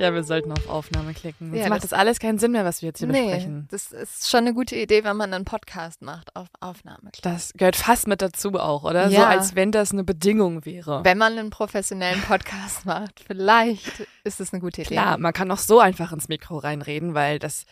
Ja, wir sollten auf Aufnahme klicken. Jetzt Ja, macht das- das alles keinen Sinn mehr, was wir jetzt hier Nee, besprechen. das ist schon eine gute Idee, wenn man einen Podcast macht auf Aufnahme. Das gehört fast mit dazu auch, oder? So Ja. als wenn das eine Bedingung wäre. Wenn man einen professionellen Podcast macht, vielleicht ist es eine gute Idee. Klar, man kann auch so einfach ins Mikro reinreden, weil das,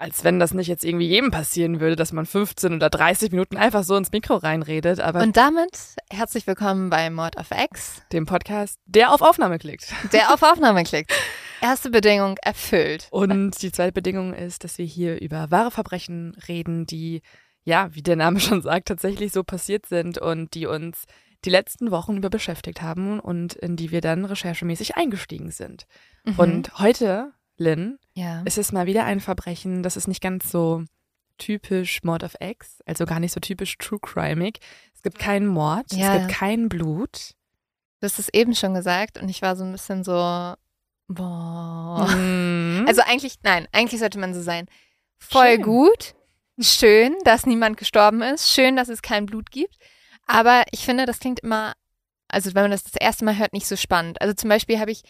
als wenn das nicht jetzt irgendwie jedem passieren würde, dass man 15 oder 30 Minuten einfach so ins Mikro reinredet, aber Und damit herzlich willkommen bei Mord of X, dem Podcast, der auf Aufnahme klickt. der auf Aufnahme klickt. Erste Bedingung erfüllt. Und die zweite Bedingung ist, dass wir hier über wahre Verbrechen reden, die, ja, wie der Name schon sagt, tatsächlich so passiert sind und die uns die letzten Wochen über beschäftigt haben und in die wir dann recherchemäßig eingestiegen sind. Mhm. Und heute, Lynn, ja. ist es mal wieder ein Verbrechen, das ist nicht ganz so typisch Mord of X, also gar nicht so typisch True Crimeig. Es gibt keinen Mord, Ja. es gibt kein Blut. Du hast es eben schon gesagt und ich war so ein bisschen so, boah. Mhm. Also eigentlich, nein, eigentlich sollte man so sein. Voll Schön. gut, schön, dass niemand gestorben ist, schön, dass es kein Blut gibt. Aber ich finde, das klingt immer, also wenn man das das erste Mal hört, nicht so spannend. Also zum Beispiel habe ich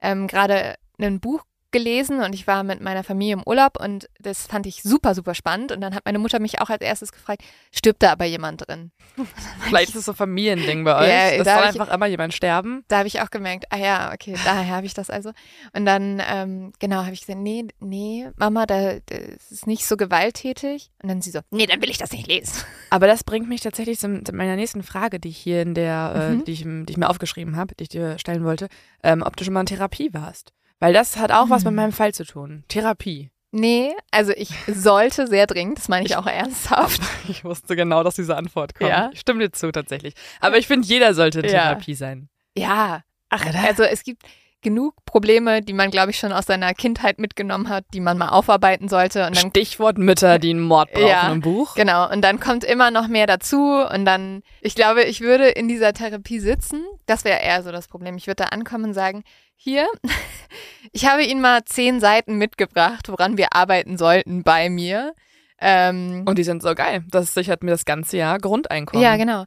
ähm, gerade ein Buch gelesen und ich war mit meiner Familie im Urlaub und das fand ich super, super spannend. Und dann hat meine Mutter mich auch als erstes gefragt, stirbt da aber jemand drin? Vielleicht ist es so ein Familiending bei euch. Ja, es da soll hab ich- einfach immer jemand sterben. Da habe ich auch gemerkt, ah ja, okay, daher habe ich das also. Und dann, ähm, genau, habe ich gesagt, nee, nee, Mama, da, das ist nicht so gewalttätig. Und dann sie so, nee, dann will ich das nicht lesen. Aber das bringt mich tatsächlich zu, meiner nächsten Frage, die ich hier in der, äh, Mhm. die, ich, die ich mir aufgeschrieben habe, die ich dir stellen wollte, ähm, ob du schon mal in Therapie warst. Weil das hat auch was mit Mhm. meinem Fall zu tun. Therapie. Nee, also ich sollte sehr dringend, das meine ich auch ernsthaft. Ich wusste genau, dass diese Antwort kommt. Ja. Ich stimme dir zu, tatsächlich. Aber ich finde, jeder sollte in Ja. Therapie sein. Ja, Ach, also es gibt genug Probleme, die man, glaube ich, schon aus seiner Kindheit mitgenommen hat, die man mal aufarbeiten sollte. Und dann Stichwort Mütter, die einen Mord brauchen Ja. im Buch. Genau, und dann kommt immer noch mehr dazu und dann, ich glaube, ich würde in dieser Therapie sitzen, das wäre eher so das Problem. Ich würde da ankommen und sagen, hier, ich habe Ihnen mal zehn Seiten mitgebracht, woran wir arbeiten sollten bei mir. Ähm, Und die sind so geil. Das sichert mir das ganze Jahr Grundeinkommen. ja, genau.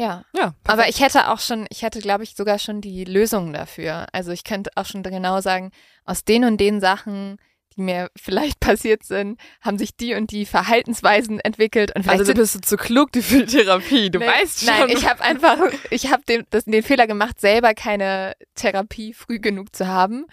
Ja, Ja, aber ich hätte auch schon, ich hätte, glaube ich, sogar schon die Lösung dafür. Also ich könnte auch schon genau sagen, aus den und den Sachen, die mir vielleicht passiert sind, haben sich die und die Verhaltensweisen entwickelt und Also du bist zu klug für die Therapie. Du Nee, weißt schon. Nein, ich habe einfach, ich habe den, das- den Fehler gemacht, selber keine Therapie früh genug zu haben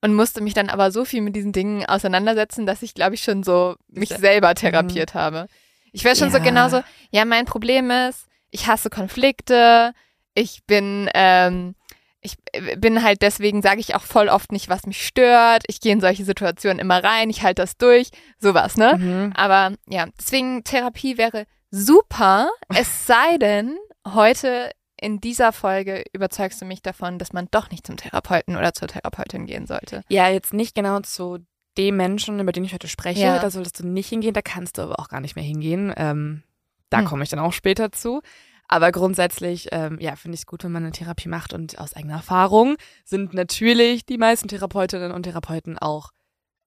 und musste mich dann aber so viel mit diesen Dingen auseinandersetzen, dass ich, glaube ich, schon so mich Se- selber therapiert habe. Ich wäre schon so Ja. genauso, ja, mein Problem ist, ich hasse Konflikte, ich bin, ähm, ich bin halt deswegen, sage ich auch voll oft nicht, was mich stört. Ich gehe in solche Situationen immer rein, ich halte das durch, sowas, ne? Mhm. Aber ja, deswegen Therapie wäre super, es sei denn, heute in dieser Folge überzeugst du mich davon, dass man doch nicht zum Therapeuten oder zur Therapeutin gehen sollte. Ja, jetzt nicht genau zu dem Menschen, über den ich heute spreche. Ja. Da solltest du nicht hingehen, da kannst du aber auch gar nicht mehr hingehen. Ähm, da Hm. komme ich dann auch später zu. Aber grundsätzlich, ähm, ja, finde ich es gut, wenn man eine Therapie macht. Und aus eigener Erfahrung sind natürlich die meisten Therapeutinnen und Therapeuten auch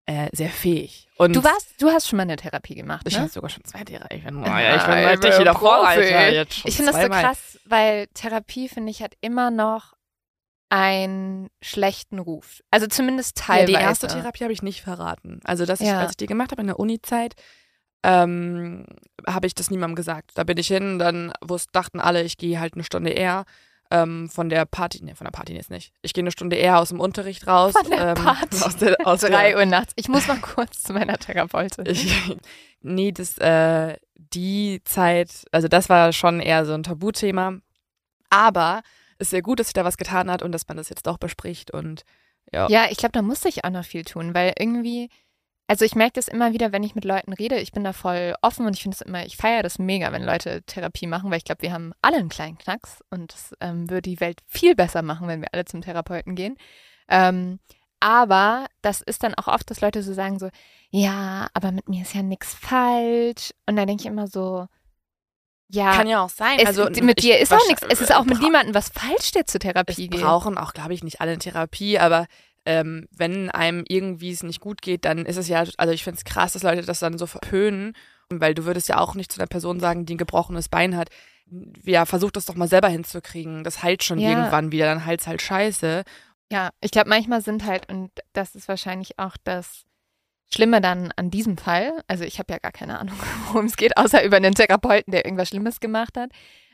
äh, sehr fähig. Und Du warst, du hast schon mal eine Therapie gemacht, ich ne? habe sogar schon zwei Therapien. Ich bin, oh, Ja, ja, ich bin ich richtig wieder schon Ich finde das so krass, weil Therapie, finde ich, hat immer noch einen schlechten Ruf. Also zumindest Ja, teilweise. die erste Therapie habe ich nicht verraten. Also, dass ich, Ja. als ich die gemacht habe in der Uni-Zeit, ähm, habe ich das niemandem gesagt. Da bin ich hin, dann wussten, dachten alle, ich gehe halt eine Stunde eher ähm, von der Party, nee, von der Party jetzt nicht. Ich gehe eine Stunde eher aus dem Unterricht raus. Von der ähm, Party. Aus der, aus Drei der, Uhr nachts. Ich muss mal kurz zu meiner Therapeutin. ich, nee, das, äh, die Zeit, also das war schon eher so ein Tabuthema. Aber es ist sehr gut, dass sich da was getan hat und dass man das jetzt doch bespricht und ja. Ja, ich glaube, da musste ich auch noch viel tun, weil irgendwie, also ich merke das immer wieder, wenn ich mit Leuten rede, ich bin da voll offen und ich finde es immer, ich feiere das mega, wenn Leute Therapie machen, weil ich glaube, wir haben alle einen kleinen Knacks und das ähm, würde die Welt viel besser machen, wenn wir alle zum Therapeuten gehen. Ähm, aber das ist dann auch oft, dass Leute so sagen so, ja, aber mit mir ist ja nichts falsch. Und da denke ich immer so, ja, Kann ja auch sein. es, also mit dir ist auch nichts. Es ist auch mit niemandem was falsch, der zur Therapie Es geht. brauchen auch, glaube ich, nicht alle eine Therapie, aber ähm, wenn einem irgendwie es nicht gut geht, dann ist es ja, also ich finde es krass, dass Leute das dann so verpönen, weil du würdest ja auch nicht zu einer Person sagen, die ein gebrochenes Bein hat, ja, versuch das doch mal selber hinzukriegen, das heilt schon Ja. irgendwann wieder, dann heilt's halt scheiße. Ja, ich glaube, manchmal sind halt, und das ist wahrscheinlich auch das Schlimme dann an diesem Fall, also ich habe ja gar keine Ahnung, worum es geht, außer über einen Therapeuten, der irgendwas Schlimmes gemacht hat.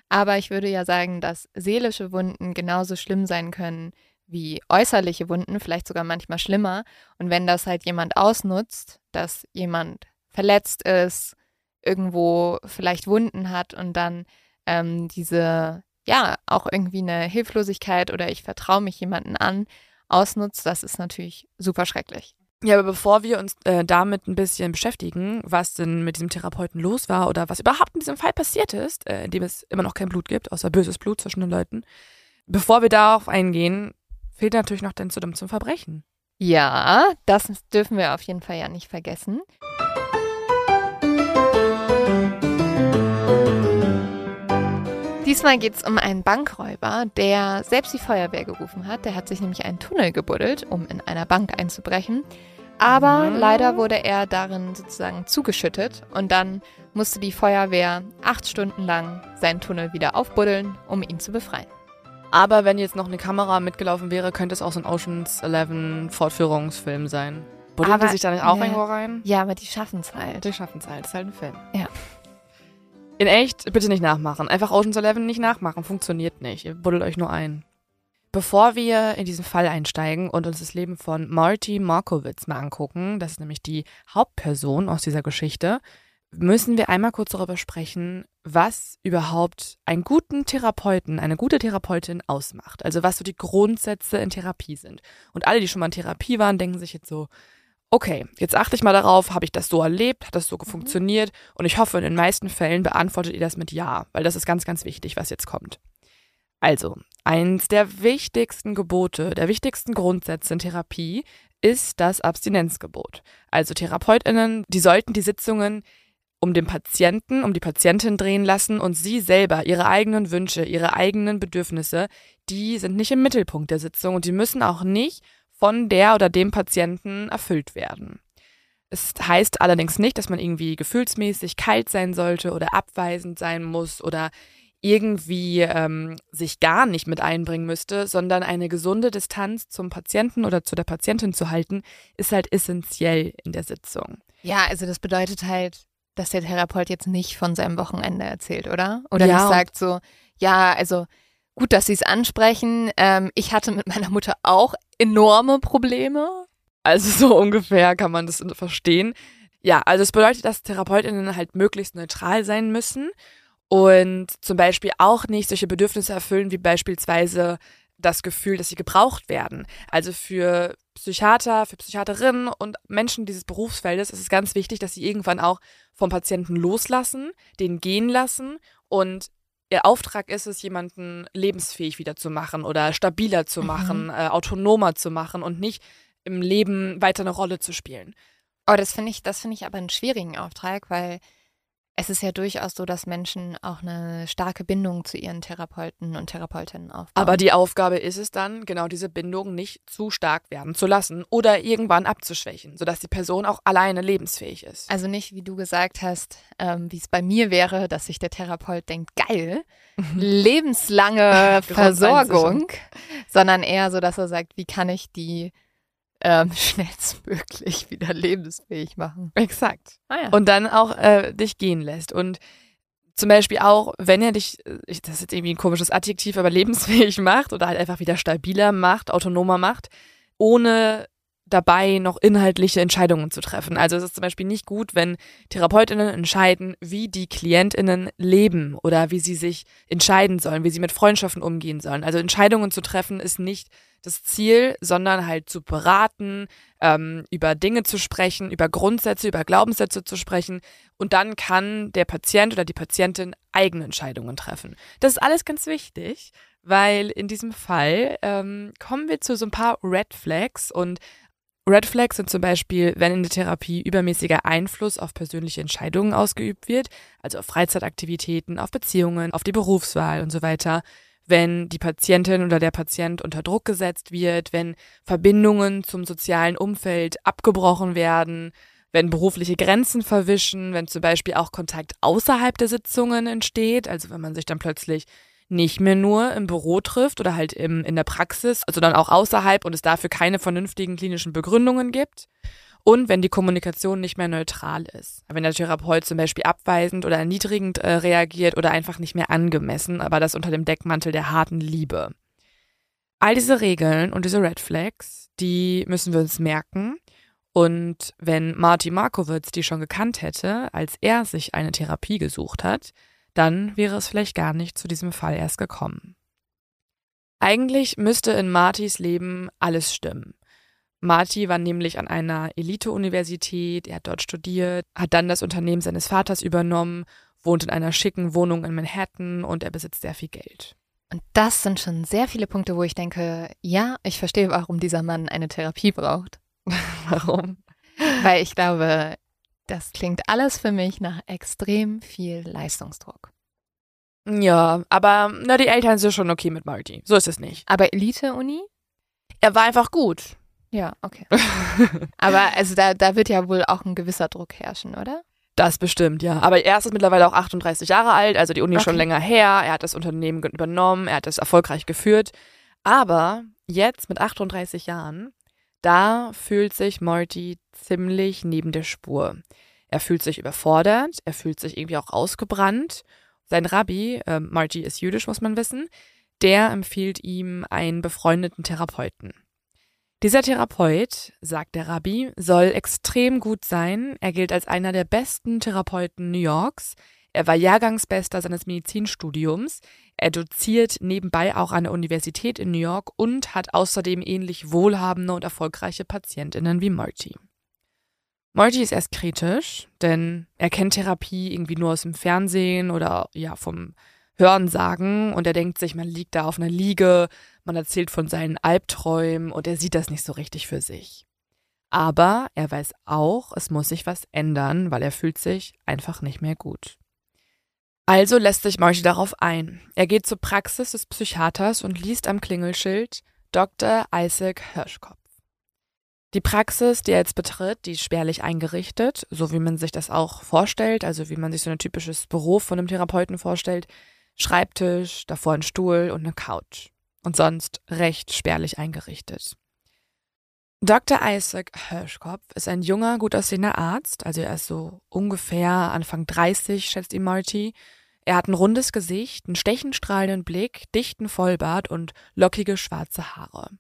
Aber ich würde ja sagen, dass seelische Wunden genauso schlimm sein können wie äußerliche Wunden, vielleicht sogar manchmal schlimmer. Und wenn das halt jemand ausnutzt, dass jemand verletzt ist, irgendwo vielleicht Wunden hat und dann ähm, diese, ja, auch irgendwie eine Hilflosigkeit oder ich vertraue mich jemanden an, ausnutzt, das ist natürlich super schrecklich. Ja, aber bevor wir uns äh, damit ein bisschen beschäftigen, was denn mit diesem Therapeuten los war oder was überhaupt in diesem Fall passiert ist, äh, in dem es immer noch kein Blut gibt, außer böses Blut zwischen den Leuten, bevor wir darauf eingehen, fehlt natürlich noch dein Zudem zum Verbrechen. Ja, das dürfen wir auf jeden Fall ja nicht vergessen. Diesmal geht es um einen Bankräuber, der selbst die Feuerwehr gerufen hat. Der hat sich nämlich einen Tunnel gebuddelt, um in einer Bank einzubrechen. Aber leider wurde er darin sozusagen zugeschüttet und dann musste die Feuerwehr acht Stunden lang seinen Tunnel wieder aufbuddeln, um ihn zu befreien. Aber wenn jetzt noch eine Kamera mitgelaufen wäre, könnte es auch so ein Oceans 11 Fortführungsfilm sein. Buddeln die sich da nicht auch irgendwo rein? Ja, aber die schaffen es halt. Die schaffen es halt. Ist halt ein Film. Ja. In echt, bitte nicht nachmachen. Einfach Ocean's Eleven nicht nachmachen. Funktioniert nicht. Ihr buddelt euch nur ein. Bevor wir in diesen Fall einsteigen und uns das Leben von Marty Markowitz mal angucken, das ist nämlich die Hauptperson aus dieser Geschichte, müssen wir einmal kurz darüber sprechen, was überhaupt einen guten Therapeuten, eine gute Therapeutin ausmacht. Also was so die Grundsätze in Therapie sind. Und alle, die schon mal in Therapie waren, denken sich jetzt so, okay, jetzt achte ich mal darauf, habe ich das so erlebt, hat das so mhm. funktioniert und ich hoffe, in den meisten Fällen beantwortet ihr das mit Ja, weil das ist ganz, ganz wichtig, was jetzt kommt. Also, eins der wichtigsten Gebote, der wichtigsten Grundsätze in Therapie ist das Abstinenzgebot. Also Therapeutinnen, die sollten die Sitzungen um den Patienten, um die Patientin drehen lassen und sie selber, ihre eigenen Wünsche, ihre eigenen Bedürfnisse, die sind nicht im Mittelpunkt der Sitzung und die müssen auch nicht von der oder dem Patienten erfüllt werden. Es heißt allerdings nicht, dass man irgendwie gefühlsmäßig kalt sein sollte oder abweisend sein muss oder irgendwie ähm, sich gar nicht mit einbringen müsste, sondern eine gesunde Distanz zum Patienten oder zu der Patientin zu halten, ist halt essentiell in der Sitzung. Ja, also das bedeutet halt, dass der Therapeut jetzt nicht von seinem Wochenende erzählt, oder? Oder ja, nicht sagt so, ja, also gut, dass Sie es ansprechen. Ähm, ich hatte mit meiner Mutter auch enorme Probleme. Also so ungefähr kann man das verstehen. Ja, also es bedeutet, dass Therapeutinnen halt möglichst neutral sein müssen und zum Beispiel auch nicht solche Bedürfnisse erfüllen wie beispielsweise das Gefühl, dass sie gebraucht werden. Also für Psychiater, für Psychiaterinnen und Menschen dieses Berufsfeldes ist es ganz wichtig, dass sie irgendwann auch vom Patienten loslassen, den gehen lassen und ihr Auftrag ist es, jemanden lebensfähig wieder zu machen oder stabiler zu mhm. machen, mhm. äh, autonomer zu machen und nicht im Leben weiter eine Rolle zu spielen. Oh, das finde ich, das finde ich aber einen schwierigen Auftrag, weil es ist ja durchaus so, dass Menschen auch eine starke Bindung zu ihren Therapeuten und Therapeutinnen aufbauen. Aber die Aufgabe ist es dann, genau diese Bindung nicht zu stark werden zu lassen oder irgendwann abzuschwächen, sodass die Person auch alleine lebensfähig ist. Also nicht, wie du gesagt hast, ähm, wie es bei mir wäre, dass sich der Therapeut denkt, geil, lebenslange Versorgung, sondern eher so, dass er sagt, wie kann ich die ähm, schnellstmöglich wieder lebensfähig machen. Exakt. Ah, ja. Und dann auch äh, dich gehen lässt. Und zum Beispiel auch, wenn er dich, äh, das ist jetzt irgendwie ein komisches Adjektiv, aber lebensfähig macht oder halt einfach wieder stabiler macht, autonomer macht, ohne dabei noch inhaltliche Entscheidungen zu treffen. Also es ist zum Beispiel nicht gut, wenn Therapeutinnen entscheiden, wie die Klientinnen leben oder wie sie sich entscheiden sollen, wie sie mit Freundschaften umgehen sollen. Also Entscheidungen zu treffen ist nicht das Ziel, sondern halt zu beraten, ähm, über Dinge zu sprechen, über Grundsätze, über Glaubenssätze zu sprechen. Und dann kann der Patient oder die Patientin eigene Entscheidungen treffen. Das ist alles ganz wichtig, weil in diesem Fall ähm, kommen wir zu so ein paar Red Flags und Red Flags sind zum Beispiel, wenn in der Therapie übermäßiger Einfluss auf persönliche Entscheidungen ausgeübt wird, also auf Freizeitaktivitäten, auf Beziehungen, auf die Berufswahl und so weiter. Wenn die Patientin oder der Patient unter Druck gesetzt wird, wenn Verbindungen zum sozialen Umfeld abgebrochen werden, wenn berufliche Grenzen verwischen, wenn zum Beispiel auch Kontakt außerhalb der Sitzungen entsteht, also wenn man sich dann plötzlich nicht mehr nur im Büro trifft oder halt im, in der Praxis, sondern auch außerhalb und es dafür keine vernünftigen klinischen Begründungen gibt. Und wenn die Kommunikation nicht mehr neutral ist. Wenn der Therapeut zum Beispiel abweisend oder erniedrigend äh, reagiert oder einfach nicht mehr angemessen, aber das unter dem Deckmantel der harten Liebe. All diese Regeln und diese Red Flags, die müssen wir uns merken. Und wenn Marty Markowitz die schon gekannt hätte, als er sich eine Therapie gesucht hat, dann wäre es vielleicht gar nicht zu diesem Fall erst gekommen. Eigentlich müsste in Martys Leben alles stimmen. Marty war nämlich an einer Elite-Universität, er hat dort studiert, hat dann das Unternehmen seines Vaters übernommen, wohnt in einer schicken Wohnung in Manhattan und er besitzt sehr viel Geld. Und das sind schon sehr viele Punkte, wo ich denke, ja, ich verstehe, warum dieser Mann eine Therapie braucht. warum? Weil ich glaube, das klingt alles für mich nach extrem viel Leistungsdruck. Ja, aber na, die Eltern sind schon okay mit Marty. So ist es nicht. Aber Elite-Uni? Er war einfach gut. Ja, okay. Aber also da, da wird ja wohl auch ein gewisser Druck herrschen, oder? Das bestimmt, ja. Aber er ist mittlerweile auch 38 Jahre alt, also die Uni okay. schon länger her. Er hat das Unternehmen übernommen, er hat es erfolgreich geführt. Aber jetzt mit 38 Jahren, da fühlt sich Morty ziemlich neben der Spur. Er fühlt sich überfordert, er fühlt sich irgendwie auch ausgebrannt. Sein Rabbi, äh, Marty ist jüdisch, muss man wissen, der empfiehlt ihm einen befreundeten Therapeuten. Dieser Therapeut, sagt der Rabbi, soll extrem gut sein. Er gilt als einer der besten Therapeuten New Yorks. Er war Jahrgangsbester seines Medizinstudiums. Er doziert nebenbei auch an der Universität in New York und hat außerdem ähnlich wohlhabende und erfolgreiche Patientinnen wie Marty. Marty ist erst kritisch, denn er kennt Therapie irgendwie nur aus dem Fernsehen oder ja vom Hörensagen und er denkt sich, man liegt da auf einer Liege, man erzählt von seinen Albträumen und er sieht das nicht so richtig für sich. Aber er weiß auch, es muss sich was ändern, weil er fühlt sich einfach nicht mehr gut. Also lässt sich Marty darauf ein. Er geht zur Praxis des Psychiaters und liest am Klingelschild Dr. Isaac Hirschkopf. Die Praxis, die er jetzt betritt, die ist spärlich eingerichtet, so wie man sich das auch vorstellt, also wie man sich so ein typisches Büro von einem Therapeuten vorstellt. Schreibtisch, davor ein Stuhl und eine Couch. Und sonst recht spärlich eingerichtet. Dr. Isaac Hirschkopf ist ein junger, gut aussehender Arzt, also er ist so ungefähr Anfang 30, schätzt ihn Marty. Er hat ein rundes Gesicht, einen stechend strahlenden Blick, dichten Vollbart und lockige schwarze Haare.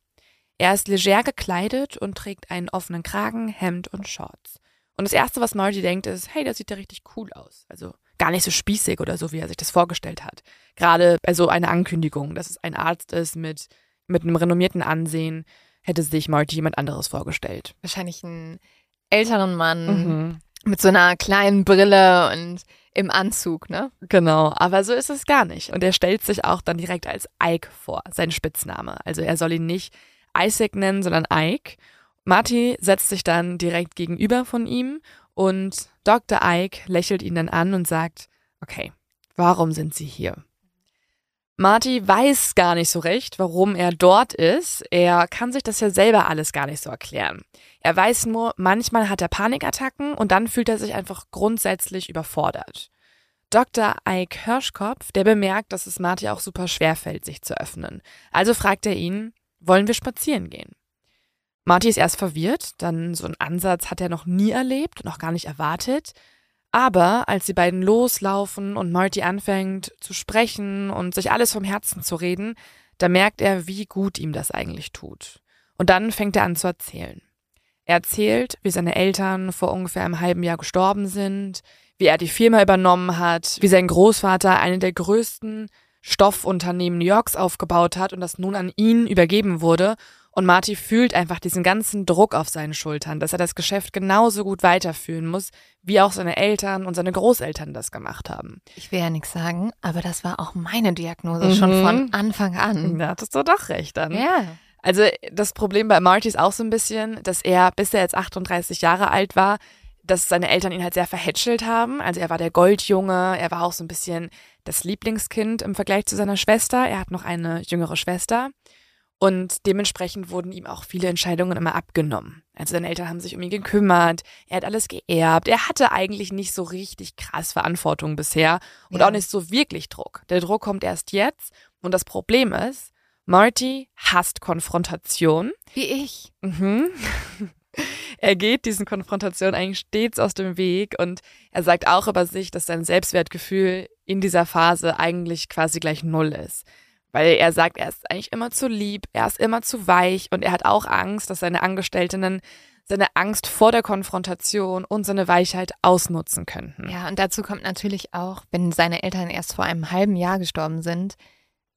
Er ist leger gekleidet und trägt einen offenen Kragen, Hemd und Shorts. Und das erste, was Marty denkt, ist, hey, der sieht ja richtig cool aus. Also gar nicht so spießig oder so, wie er sich das vorgestellt hat. Gerade bei so einer Ankündigung, dass es ein Arzt ist mit, mit einem renommierten Ansehen, hätte sich Marty jemand anderes vorgestellt. Wahrscheinlich einen älteren Mann mhm. mit so einer kleinen Brille und im Anzug, ne? Genau, aber so ist es gar nicht. Und er stellt sich auch dann direkt als Ike vor, sein Spitzname. Also er soll ihn nicht Isaac nennen, sondern Ike. Marty setzt sich dann direkt gegenüber von ihm und Dr. Ike lächelt ihn dann an und sagt, okay, warum sind Sie hier? Marty weiß gar nicht so recht, warum er dort ist. Er kann sich das ja selber alles gar nicht so erklären. Er weiß nur, manchmal hat er Panikattacken und dann fühlt er sich einfach grundsätzlich überfordert. Dr. Ike Hirschkopf, der bemerkt, dass es Marty auch super schwer fällt, sich zu öffnen. Also fragt er ihn, wollen wir spazieren gehen? Marty ist erst verwirrt, dann so einen Ansatz hat er noch nie erlebt, noch gar nicht erwartet. Aber als die beiden loslaufen und Marty anfängt zu sprechen und sich alles vom Herzen zu reden, da merkt er, wie gut ihm das eigentlich tut. Und dann fängt er an zu erzählen. Er erzählt, wie seine Eltern vor ungefähr einem halben Jahr gestorben sind, wie er die Firma übernommen hat, wie sein Großvater eine der größten Stoffunternehmen New Yorks aufgebaut hat und das nun an ihn übergeben wurde und Marty fühlt einfach diesen ganzen Druck auf seinen Schultern, dass er das Geschäft genauso gut weiterführen muss, wie auch seine Eltern und seine Großeltern das gemacht haben. Ich will ja nichts sagen, aber das war auch meine Diagnose mhm. schon von Anfang an. Da hattest du doch recht dann. Ja. Also das Problem bei Marty ist auch so ein bisschen, dass er, bis er jetzt 38 Jahre alt war, dass seine Eltern ihn halt sehr verhätschelt haben. Also er war der Goldjunge, er war auch so ein bisschen das Lieblingskind im Vergleich zu seiner Schwester. Er hat noch eine jüngere Schwester. Und dementsprechend wurden ihm auch viele Entscheidungen immer abgenommen. Also seine Eltern haben sich um ihn gekümmert, er hat alles geerbt, er hatte eigentlich nicht so richtig krass Verantwortung bisher und Ja. auch nicht so wirklich Druck. Der Druck kommt erst jetzt und das Problem ist, Marty hasst Konfrontation. Wie ich. Mhm. Er geht diesen Konfrontationen eigentlich stets aus dem Weg und er sagt auch über sich, dass sein Selbstwertgefühl in dieser Phase eigentlich quasi gleich null ist. Weil er sagt, er ist eigentlich immer zu lieb, er ist immer zu weich und er hat auch Angst, dass seine Angestellten seine Angst vor der Konfrontation und seine Weichheit ausnutzen könnten. Ja, und dazu kommt natürlich auch, wenn seine Eltern erst vor einem halben Jahr gestorben sind,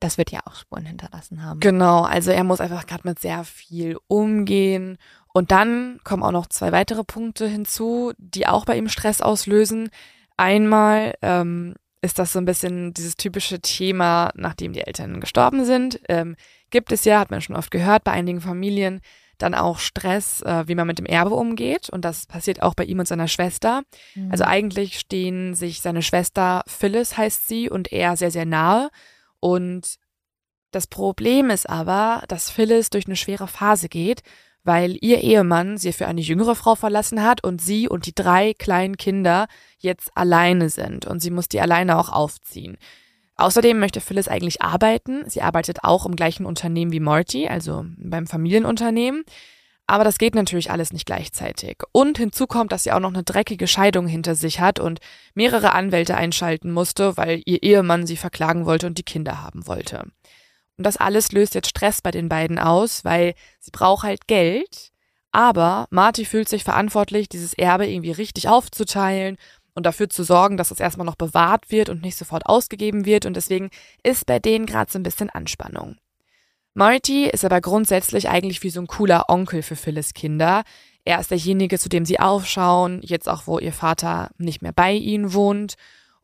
das wird ja auch Spuren hinterlassen haben. Genau, also er muss einfach gerade mit sehr viel umgehen. Und dann kommen auch noch zwei weitere Punkte hinzu, die auch bei ihm Stress auslösen. Einmal ähm, ist das so ein bisschen dieses typische Thema, nachdem die Eltern gestorben sind. Ähm, gibt es ja, hat man schon oft gehört, bei einigen Familien dann auch Stress, äh, wie man mit dem Erbe umgeht. Und das passiert auch bei ihm und seiner Schwester. Mhm. Also eigentlich stehen sich seine Schwester Phyllis heißt sie und er sehr, sehr nahe. Und das Problem ist aber, dass Phyllis durch eine schwere Phase geht, weil ihr Ehemann sie für eine jüngere Frau verlassen hat und sie und die drei kleinen Kinder jetzt alleine sind und sie muss die alleine auch aufziehen. Außerdem möchte Phyllis eigentlich arbeiten. Sie arbeitet auch im gleichen Unternehmen wie Morty, also beim Familienunternehmen. Aber das geht natürlich alles nicht gleichzeitig. Und hinzu kommt, dass sie auch noch eine dreckige Scheidung hinter sich hat und mehrere Anwälte einschalten musste, weil ihr Ehemann sie verklagen wollte und die Kinder haben wollte. Und das alles löst jetzt Stress bei den beiden aus, weil sie braucht halt Geld. Aber Marty fühlt sich verantwortlich, dieses Erbe irgendwie richtig aufzuteilen und dafür zu sorgen, dass es erstmal noch bewahrt wird und nicht sofort ausgegeben wird. Und deswegen ist bei denen gerade so ein bisschen Anspannung. Marty ist aber grundsätzlich eigentlich wie so ein cooler Onkel für Phyllis Kinder. Er ist derjenige, zu dem sie aufschauen, jetzt auch, wo ihr Vater nicht mehr bei ihnen wohnt.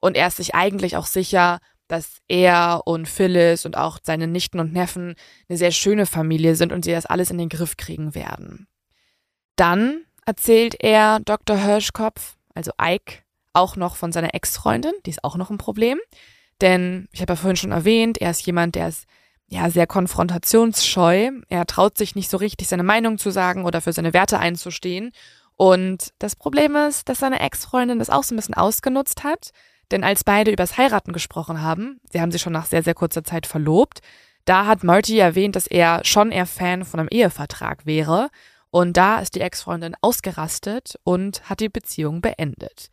Und er ist sich eigentlich auch sicher, dass er und Phyllis und auch seine Nichten und Neffen eine sehr schöne Familie sind und sie das alles in den Griff kriegen werden. Dann erzählt er Dr. Hirschkopf, also Ike, auch noch von seiner Ex-Freundin, die ist auch noch ein Problem. Denn ich habe ja vorhin schon erwähnt, er ist jemand, der ist ja sehr konfrontationsscheu. Er traut sich nicht so richtig, seine Meinung zu sagen oder für seine Werte einzustehen. Und das Problem ist, dass seine Ex-Freundin das auch so ein bisschen ausgenutzt hat. Denn als beide übers Heiraten gesprochen haben, sie haben sich schon nach sehr, sehr kurzer Zeit verlobt, da hat Marty erwähnt, dass er schon eher Fan von einem Ehevertrag wäre. Und da ist die Ex-Freundin ausgerastet und hat die Beziehung beendet.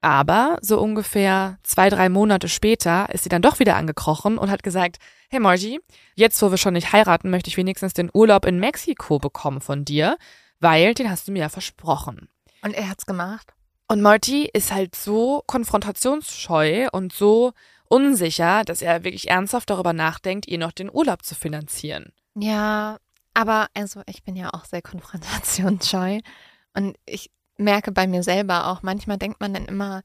Aber so ungefähr zwei, drei Monate später ist sie dann doch wieder angekrochen und hat gesagt, hey Margie, jetzt wo wir schon nicht heiraten, möchte ich wenigstens den Urlaub in Mexiko bekommen von dir, weil den hast du mir ja versprochen. Und er hat's gemacht. Und Marty ist halt so konfrontationsscheu und so unsicher, dass er wirklich ernsthaft darüber nachdenkt, ihr noch den Urlaub zu finanzieren. Ja, aber also ich bin ja auch sehr konfrontationsscheu und ich merke bei mir selber auch, manchmal denkt man dann immer,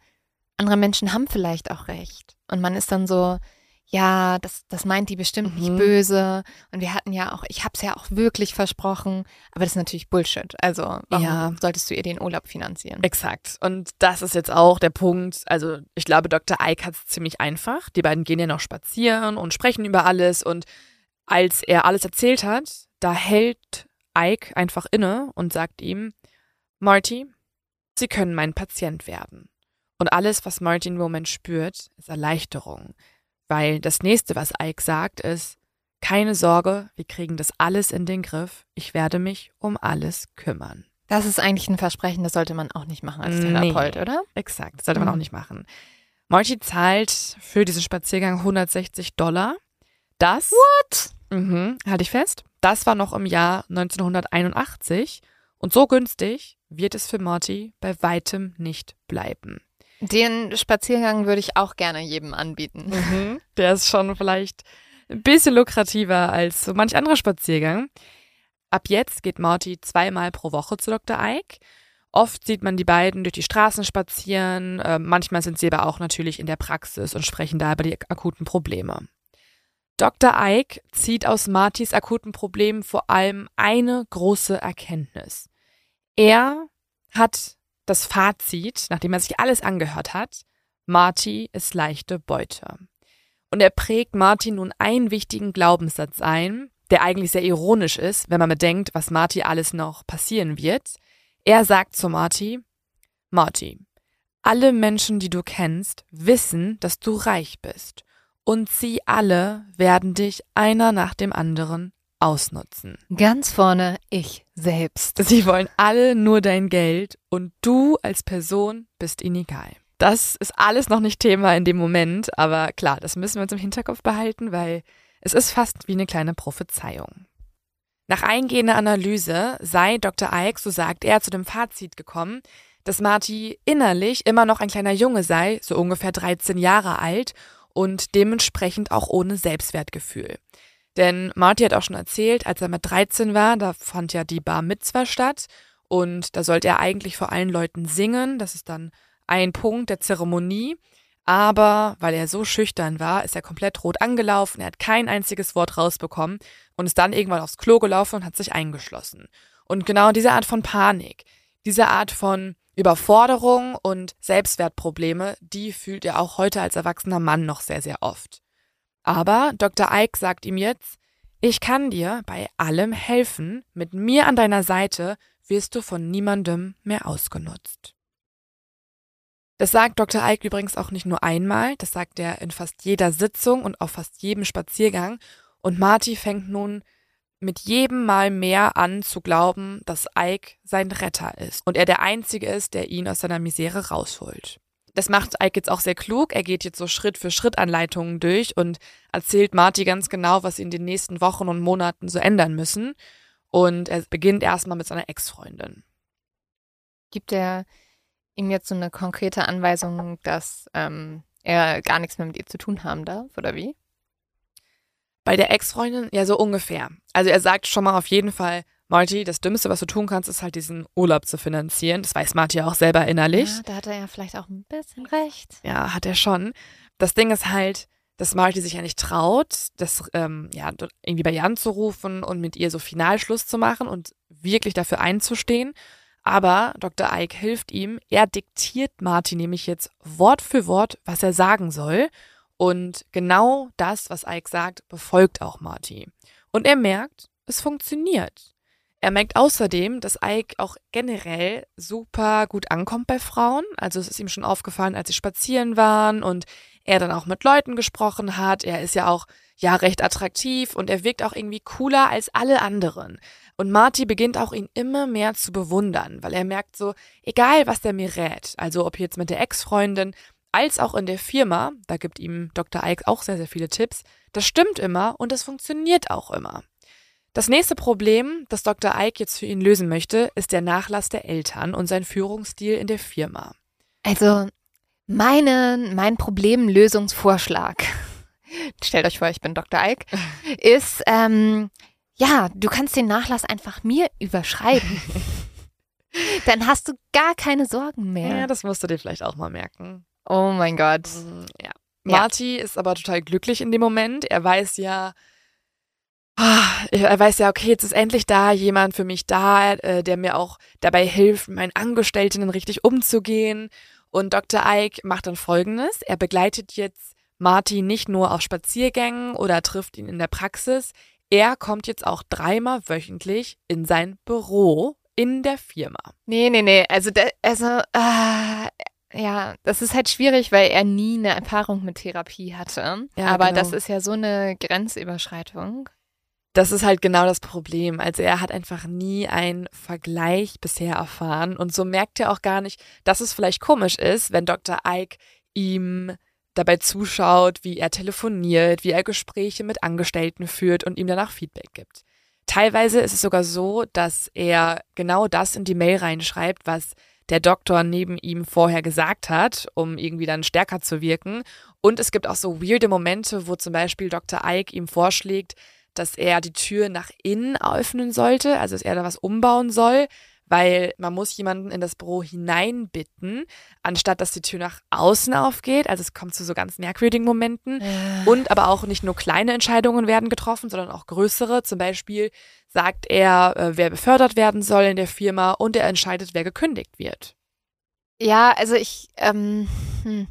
andere Menschen haben vielleicht auch recht. Und man ist dann so, ja, das, das meint die bestimmt nicht Mhm. böse. Und wir hatten ja auch, ich habe es ja auch wirklich versprochen, aber das ist natürlich Bullshit. Also warum Ja. solltest du ihr den Urlaub finanzieren? Exakt. Und das ist jetzt auch der Punkt. Also, ich glaube, Dr. Ike hat es ziemlich einfach. Die beiden gehen ja noch spazieren und sprechen über alles. Und als er alles erzählt hat, da hält Ike einfach inne und sagt ihm, Marty, Sie können mein Patient werden. Und alles, was Marty im Moment spürt, ist Erleichterung. Weil das nächste, was Ike sagt, ist, keine Sorge, wir kriegen das alles in den Griff. Ich werde mich um alles kümmern. Das ist eigentlich ein Versprechen, das sollte man auch nicht machen als Nee. Therapeut, oder? Exakt, das sollte man Mhm. auch nicht machen. Marty zahlt für diesen Spaziergang 160 Dollar. Das, What? mhm, halte ich fest, das war noch im Jahr 1981 und so günstig wird es für Marty bei weitem nicht bleiben. Den Spaziergang würde ich auch gerne jedem anbieten. Der ist schon vielleicht ein bisschen lukrativer als so manch anderer Spaziergang. Ab jetzt geht Marty zweimal pro Woche zu Dr. Ike. Oft sieht man die beiden durch die Straßen spazieren, äh, manchmal sind sie aber auch natürlich in der Praxis und sprechen da über die akuten Probleme. Dr. Ike zieht aus Martys akuten Problemen vor allem eine große Erkenntnis. Er hat das Fazit, nachdem er sich alles angehört hat, Marty ist leichte Beute. Und er prägt Marty nun einen wichtigen Glaubenssatz ein, der eigentlich sehr ironisch ist, wenn man bedenkt, was Marty alles noch passieren wird. Er sagt zu Marty, Marty, alle Menschen, die du kennst, wissen, dass du reich bist. Und sie alle werden dich einer nach dem anderen ausnutzen. Ganz vorne ich selbst. Sie wollen alle nur dein Geld und du als Person bist ihnen egal. Das ist alles noch nicht Thema in dem Moment, aber klar, das müssen wir uns im Hinterkopf behalten, weil es ist fast wie eine kleine Prophezeiung. Nach eingehender Analyse sei Dr. Ike, so sagt er, zu dem Fazit gekommen, dass Marty innerlich immer noch ein kleiner Junge sei, so ungefähr 13 Jahre alt und dementsprechend auch ohne Selbstwertgefühl. Denn Marty hat auch schon erzählt, als er mit 13 war, da fand ja die Bar Mitzwa statt und da sollte er eigentlich vor allen Leuten singen. Das ist dann ein Punkt der Zeremonie. Aber weil er so schüchtern war, ist er komplett rot angelaufen, er hat kein einziges Wort rausbekommen und ist dann irgendwann aufs Klo gelaufen und hat sich eingeschlossen. Und genau diese Art von Panik, diese Art von Überforderung und Selbstwertprobleme, die fühlt er auch heute als erwachsener Mann noch sehr, sehr oft. Aber Dr. Ike sagt ihm jetzt, ich kann dir bei allem helfen, mit mir an deiner Seite wirst du von niemandem mehr ausgenutzt. Das sagt Dr. Ike übrigens auch nicht nur einmal, das sagt er in fast jeder Sitzung und auf fast jedem Spaziergang. Und Marty fängt nun mit jedem Mal mehr an zu glauben, dass Ike sein Retter ist und er der Einzige ist, der ihn aus seiner Misere rausholt. Das macht Ike jetzt auch sehr klug. Er geht jetzt so Schritt für Schritt Anleitungen durch und erzählt Marty ganz genau, was sie in den nächsten Wochen und Monaten so ändern müssen. Und er beginnt erstmal mit seiner Ex-Freundin. Gibt er ihm jetzt so eine konkrete Anweisung, dass ähm, er gar nichts mehr mit ihr zu tun haben darf, oder wie? Bei der Ex-Freundin ja so ungefähr. Also er sagt schon mal auf jeden Fall, Marty, das Dümmste, was du tun kannst, ist halt diesen Urlaub zu finanzieren. Das weiß Marty auch selber innerlich. Ja, da hat er ja vielleicht auch ein bisschen recht. Ja, hat er schon. Das Ding ist halt, dass Marty sich ja nicht traut, das ähm, ja irgendwie bei ihr anzurufen und mit ihr so Finalschluss zu machen und wirklich dafür einzustehen. Aber Dr. Ike hilft ihm. Er diktiert Marty nämlich jetzt Wort für Wort, was er sagen soll. Und genau das, was Ike sagt, befolgt auch Marty. Und er merkt, es funktioniert. Er merkt außerdem, dass Ike auch generell super gut ankommt bei Frauen. Also es ist ihm schon aufgefallen, als sie spazieren waren und er dann auch mit Leuten gesprochen hat. Er ist ja auch ja recht attraktiv und er wirkt auch irgendwie cooler als alle anderen. Und Marty beginnt auch ihn immer mehr zu bewundern, weil er merkt so, egal was der mir rät, also ob jetzt mit der Ex-Freundin als auch in der Firma, da gibt ihm Dr. Ike auch sehr, sehr viele Tipps, das stimmt immer und das funktioniert auch immer. Das nächste Problem, das Dr. Ike jetzt für ihn lösen möchte, ist der Nachlass der Eltern und sein Führungsstil in der Firma. Also, meine, mein Problemlösungsvorschlag, stellt euch vor, ich bin Dr. Ike, ist, ähm, ja, du kannst den Nachlass einfach mir überschreiben. Dann hast du gar keine Sorgen mehr. Ja, das musst du dir vielleicht auch mal merken. Oh mein Gott. Mm, ja. Marty ja. ist aber total glücklich in dem Moment. Er weiß ja, er weiß ja, okay, jetzt ist endlich da jemand für mich da, äh, der mir auch dabei hilft, meinen Angestellten richtig umzugehen. Und Dr. Ike macht dann Folgendes. Er begleitet jetzt Marty nicht nur auf Spaziergängen oder trifft ihn in der Praxis. Er kommt jetzt auch dreimal wöchentlich in sein Büro in der Firma. Nee, nee, nee. Also, also äh, ja, das ist halt schwierig, weil er nie eine Erfahrung mit Therapie hatte. Ja, Aber genau. das ist ja so eine Grenzüberschreitung. Das ist halt genau das Problem. Also er hat einfach nie einen Vergleich bisher erfahren und so merkt er auch gar nicht, dass es vielleicht komisch ist, wenn Dr. Ike ihm dabei zuschaut, wie er telefoniert, wie er Gespräche mit Angestellten führt und ihm danach Feedback gibt. Teilweise ist es sogar so, dass er genau das in die Mail reinschreibt, was der Doktor neben ihm vorher gesagt hat, um irgendwie dann stärker zu wirken. Und es gibt auch so weirde Momente, wo zum Beispiel Dr. Ike ihm vorschlägt, dass er die Tür nach innen öffnen sollte, also dass er da was umbauen soll, weil man muss jemanden in das Büro hineinbitten, anstatt dass die Tür nach außen aufgeht. Also es kommt zu so ganz merkwürdigen Momenten. Ja. Und aber auch nicht nur kleine Entscheidungen werden getroffen, sondern auch größere. Zum Beispiel sagt er, äh, wer befördert werden soll in der Firma und er entscheidet, wer gekündigt wird. Ja, also ich, ähm, hm,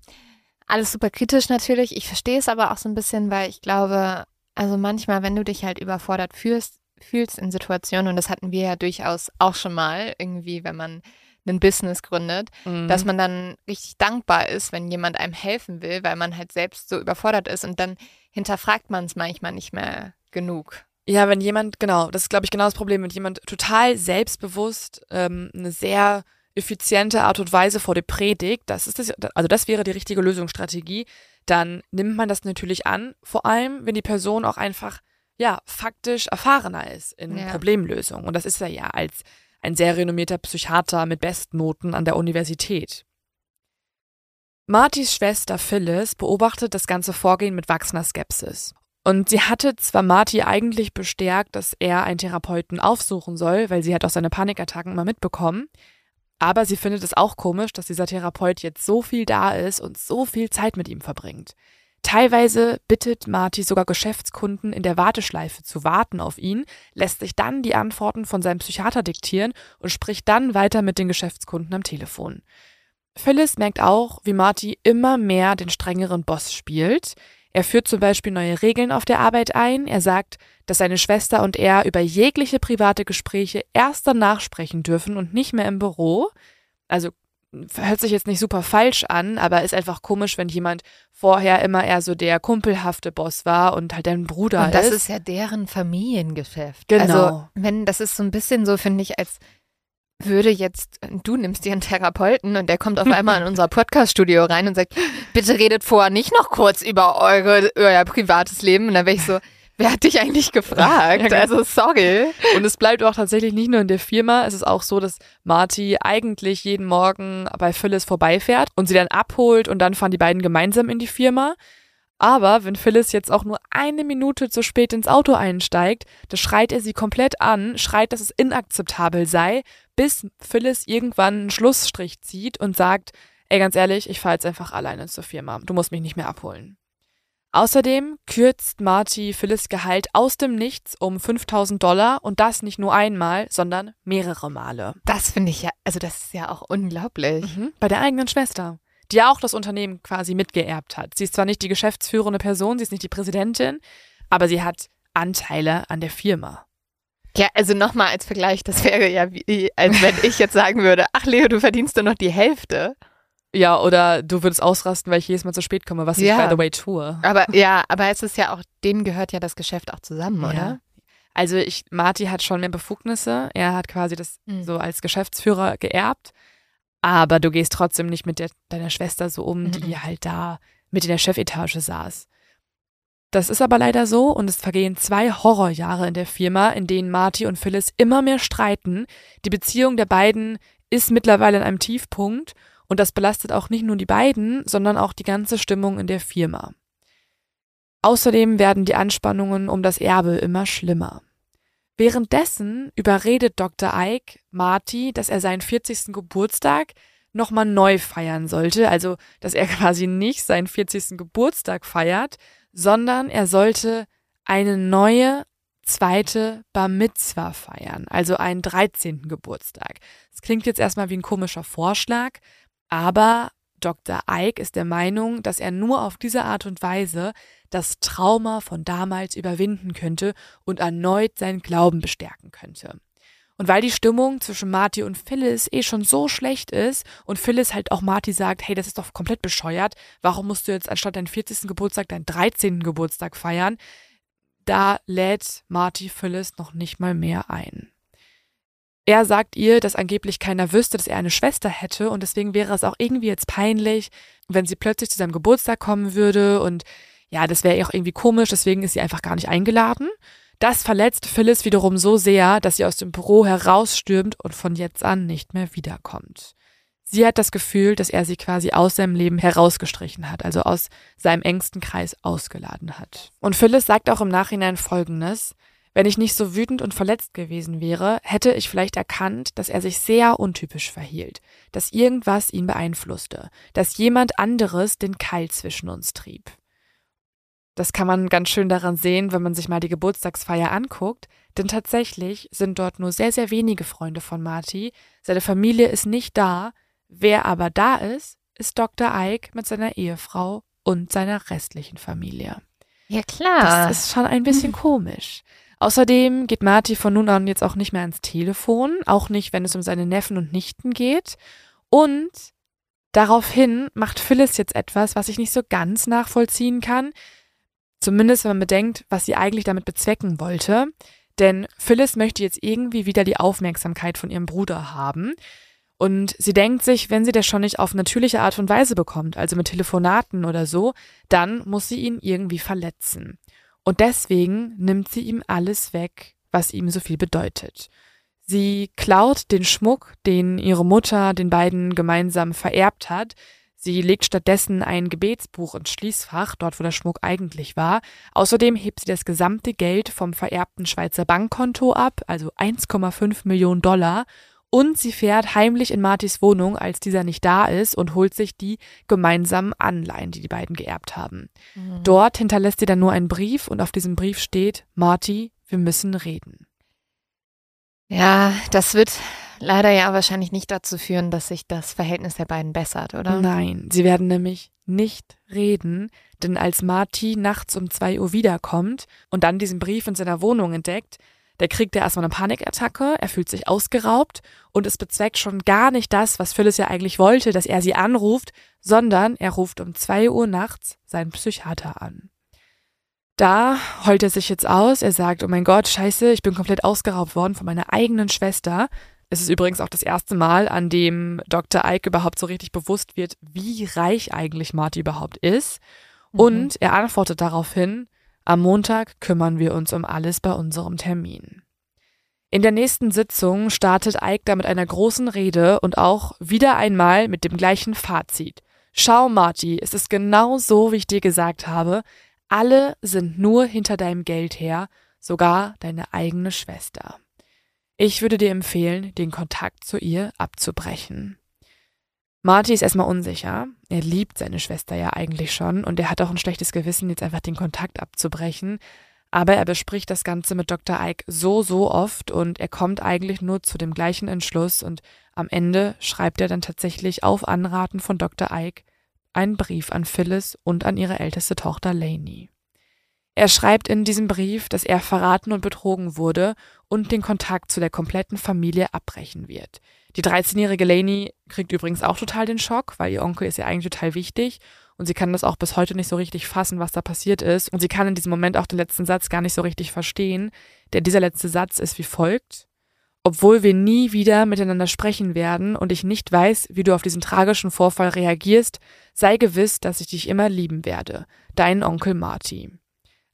alles super kritisch natürlich. Ich verstehe es aber auch so ein bisschen, weil ich glaube, Also manchmal, wenn du dich halt überfordert fühlst, fühlst in Situationen, und das hatten wir ja durchaus auch schon mal, irgendwie, wenn man ein Business gründet, mhm. dass man dann richtig dankbar ist, wenn jemand einem helfen will, weil man halt selbst so überfordert ist und dann hinterfragt man es manchmal nicht mehr genug. Ja, wenn jemand, genau, das ist, glaube ich, genau das Problem, wenn jemand total selbstbewusst ähm, eine sehr effiziente Art und Weise vor dir predigt, das ist das, also das wäre die richtige Lösungsstrategie, dann nimmt man das natürlich an, vor allem, wenn die Person auch einfach, ja, faktisch erfahrener ist in ja. Problemlösung. Und das ist er ja als ein sehr renommierter Psychiater mit Bestnoten an der Universität. Martys Schwester Phyllis beobachtet das ganze Vorgehen mit wachsender Skepsis. Und sie hatte zwar Marty eigentlich bestärkt, dass er einen Therapeuten aufsuchen soll, weil sie hat auch seine Panikattacken immer mitbekommen, aber sie findet es auch komisch, dass dieser Therapeut jetzt so viel da ist und so viel Zeit mit ihm verbringt. Teilweise bittet Marty sogar Geschäftskunden in der Warteschleife zu warten auf ihn, lässt sich dann die Antworten von seinem Psychiater diktieren und spricht dann weiter mit den Geschäftskunden am Telefon. Phyllis merkt auch, wie Marty immer mehr den strengeren Boss spielt. Er führt zum Beispiel neue Regeln auf der Arbeit ein. Er sagt, dass seine Schwester und er über jegliche private Gespräche erst danach sprechen dürfen und nicht mehr im Büro. Also hört sich jetzt nicht super falsch an, aber ist einfach komisch, wenn jemand vorher immer eher so der kumpelhafte Boss war und halt dein Bruder und das ist. Das ist ja deren Familiengeschäft. Genau. Also, wenn, das ist so ein bisschen so, finde ich, als würde jetzt, du nimmst dir einen Therapeuten und der kommt auf einmal in unser Podcast-Studio rein und sagt, bitte redet vorher nicht noch kurz über eure, euer privates Leben. Und dann wäre ich so, wer hat dich eigentlich gefragt? Ja, also sorry. Und es bleibt auch tatsächlich nicht nur in der Firma. Es ist auch so, dass Marty eigentlich jeden Morgen bei Phyllis vorbeifährt und sie dann abholt und dann fahren die beiden gemeinsam in die Firma. Aber wenn Phyllis jetzt auch nur eine Minute zu spät ins Auto einsteigt, da schreit er sie komplett an, schreit, dass es inakzeptabel sei, bis Phyllis irgendwann einen Schlussstrich zieht und sagt, ey, ganz ehrlich, ich fahre jetzt einfach alleine zur Firma. Du musst mich nicht mehr abholen. Außerdem kürzt Marty Phyllis Gehalt aus dem Nichts um 5000 Dollar und das nicht nur einmal, sondern mehrere Male. Das finde ich ja, also das ist ja auch unglaublich. Mhm, bei der eigenen Schwester die ja auch das Unternehmen quasi mitgeerbt hat. Sie ist zwar nicht die geschäftsführende Person, sie ist nicht die Präsidentin, aber sie hat Anteile an der Firma. Ja, also nochmal als Vergleich, das wäre ja wie, als wenn ich jetzt sagen würde, ach Leo, du verdienst nur noch die Hälfte. Ja, oder du würdest ausrasten, weil ich jedes Mal zu spät komme, was ja. ich by the way tue. Aber ja, aber es ist ja auch, denen gehört ja das Geschäft auch zusammen, oder? Ja. Also ich, Marty hat schon mehr Befugnisse. Er hat quasi das mhm. so als Geschäftsführer geerbt. Aber du gehst trotzdem nicht mit der, deiner Schwester so um, die mhm. halt da mit in der Chefetage saß. Das ist aber leider so und es vergehen zwei Horrorjahre in der Firma, in denen Marty und Phyllis immer mehr streiten. Die Beziehung der beiden ist mittlerweile in einem Tiefpunkt und das belastet auch nicht nur die beiden, sondern auch die ganze Stimmung in der Firma. Außerdem werden die Anspannungen um das Erbe immer schlimmer. Währenddessen überredet Dr. Ike Marty, dass er seinen 40. Geburtstag nochmal neu feiern sollte. Also, dass er quasi nicht seinen 40. Geburtstag feiert, sondern er sollte eine neue zweite Bar Mitzwa feiern, also einen 13. Geburtstag. Das klingt jetzt erstmal wie ein komischer Vorschlag, aber Dr. Ike ist der Meinung, dass er nur auf diese Art und Weise das Trauma von damals überwinden könnte und erneut seinen Glauben bestärken könnte. Und weil die Stimmung zwischen Marty und Phyllis eh schon so schlecht ist und Phyllis halt auch Marty sagt, hey, das ist doch komplett bescheuert, warum musst du jetzt anstatt deinen 40. Geburtstag deinen 13. Geburtstag feiern? Da lädt Marty Phyllis noch nicht mal mehr ein. Er sagt ihr, dass angeblich keiner wüsste, dass er eine Schwester hätte und deswegen wäre es auch irgendwie jetzt peinlich, wenn sie plötzlich zu seinem Geburtstag kommen würde und ja, das wäre auch irgendwie komisch, deswegen ist sie einfach gar nicht eingeladen. Das verletzt Phyllis wiederum so sehr, dass sie aus dem Büro herausstürmt und von jetzt an nicht mehr wiederkommt. Sie hat das Gefühl, dass er sie quasi aus seinem Leben herausgestrichen hat, also aus seinem engsten Kreis ausgeladen hat. Und Phyllis sagt auch im Nachhinein Folgendes. Wenn ich nicht so wütend und verletzt gewesen wäre, hätte ich vielleicht erkannt, dass er sich sehr untypisch verhielt, dass irgendwas ihn beeinflusste, dass jemand anderes den Keil zwischen uns trieb. Das kann man ganz schön daran sehen, wenn man sich mal die Geburtstagsfeier anguckt, denn tatsächlich sind dort nur sehr, sehr wenige Freunde von Marty, seine Familie ist nicht da, wer aber da ist, ist Dr. Ike mit seiner Ehefrau und seiner restlichen Familie. Ja, klar. Das ist schon ein bisschen komisch. Außerdem geht Marty von nun an jetzt auch nicht mehr ans Telefon, auch nicht, wenn es um seine Neffen und Nichten geht. Und daraufhin macht Phyllis jetzt etwas, was ich nicht so ganz nachvollziehen kann. Zumindest, wenn man bedenkt, was sie eigentlich damit bezwecken wollte. Denn Phyllis möchte jetzt irgendwie wieder die Aufmerksamkeit von ihrem Bruder haben. Und sie denkt sich, wenn sie das schon nicht auf natürliche Art und Weise bekommt, also mit Telefonaten oder so, dann muss sie ihn irgendwie verletzen. Und deswegen nimmt sie ihm alles weg, was ihm so viel bedeutet. Sie klaut den Schmuck, den ihre Mutter den beiden gemeinsam vererbt hat. Sie legt stattdessen ein Gebetsbuch ins Schließfach, dort wo der Schmuck eigentlich war. Außerdem hebt sie das gesamte Geld vom vererbten Schweizer Bankkonto ab, also 1,5 Millionen Dollar, und sie fährt heimlich in Martys Wohnung, als dieser nicht da ist, und holt sich die gemeinsamen Anleihen, die die beiden geerbt haben. Mhm. Dort hinterlässt sie dann nur einen Brief und auf diesem Brief steht, Marty, wir müssen reden. Ja, das wird leider ja wahrscheinlich nicht dazu führen, dass sich das Verhältnis der beiden bessert, oder? Nein, sie werden nämlich nicht reden, denn als Marty nachts um zwei Uhr wiederkommt und dann diesen Brief in seiner Wohnung entdeckt, der kriegt ja erstmal eine Panikattacke, er fühlt sich ausgeraubt und es bezweckt schon gar nicht das, was Phyllis ja eigentlich wollte, dass er sie anruft, sondern er ruft um zwei Uhr nachts seinen Psychiater an. Da heult er sich jetzt aus, er sagt, oh mein Gott, scheiße, ich bin komplett ausgeraubt worden von meiner eigenen Schwester. Es ist übrigens auch das erste Mal, an dem Dr. Ike überhaupt so richtig bewusst wird, wie reich eigentlich Marty überhaupt ist. Mhm. Und er antwortet daraufhin, am Montag kümmern wir uns um alles bei unserem Termin. In der nächsten Sitzung startet Ike da mit einer großen Rede und auch wieder einmal mit dem gleichen Fazit. Schau, Marty, es ist genau so, wie ich dir gesagt habe. Alle sind nur hinter deinem Geld her, sogar deine eigene Schwester. Ich würde dir empfehlen, den Kontakt zu ihr abzubrechen. Marty ist erstmal unsicher. Er liebt seine Schwester ja eigentlich schon und er hat auch ein schlechtes Gewissen, jetzt einfach den Kontakt abzubrechen. Aber er bespricht das Ganze mit Dr. Ike so, so oft und er kommt eigentlich nur zu dem gleichen Entschluss und am Ende schreibt er dann tatsächlich auf Anraten von Dr. Ike einen Brief an Phyllis und an ihre älteste Tochter Lainey. Er schreibt in diesem Brief, dass er verraten und betrogen wurde und den Kontakt zu der kompletten Familie abbrechen wird. Die 13-jährige Lainey kriegt übrigens auch total den Schock, weil ihr Onkel ist ja eigentlich total wichtig und sie kann das auch bis heute nicht so richtig fassen, was da passiert ist und sie kann in diesem Moment auch den letzten Satz gar nicht so richtig verstehen, denn dieser letzte Satz ist wie folgt. Obwohl wir nie wieder miteinander sprechen werden und ich nicht weiß, wie du auf diesen tragischen Vorfall reagierst, sei gewiss, dass ich dich immer lieben werde. Dein Onkel Marty.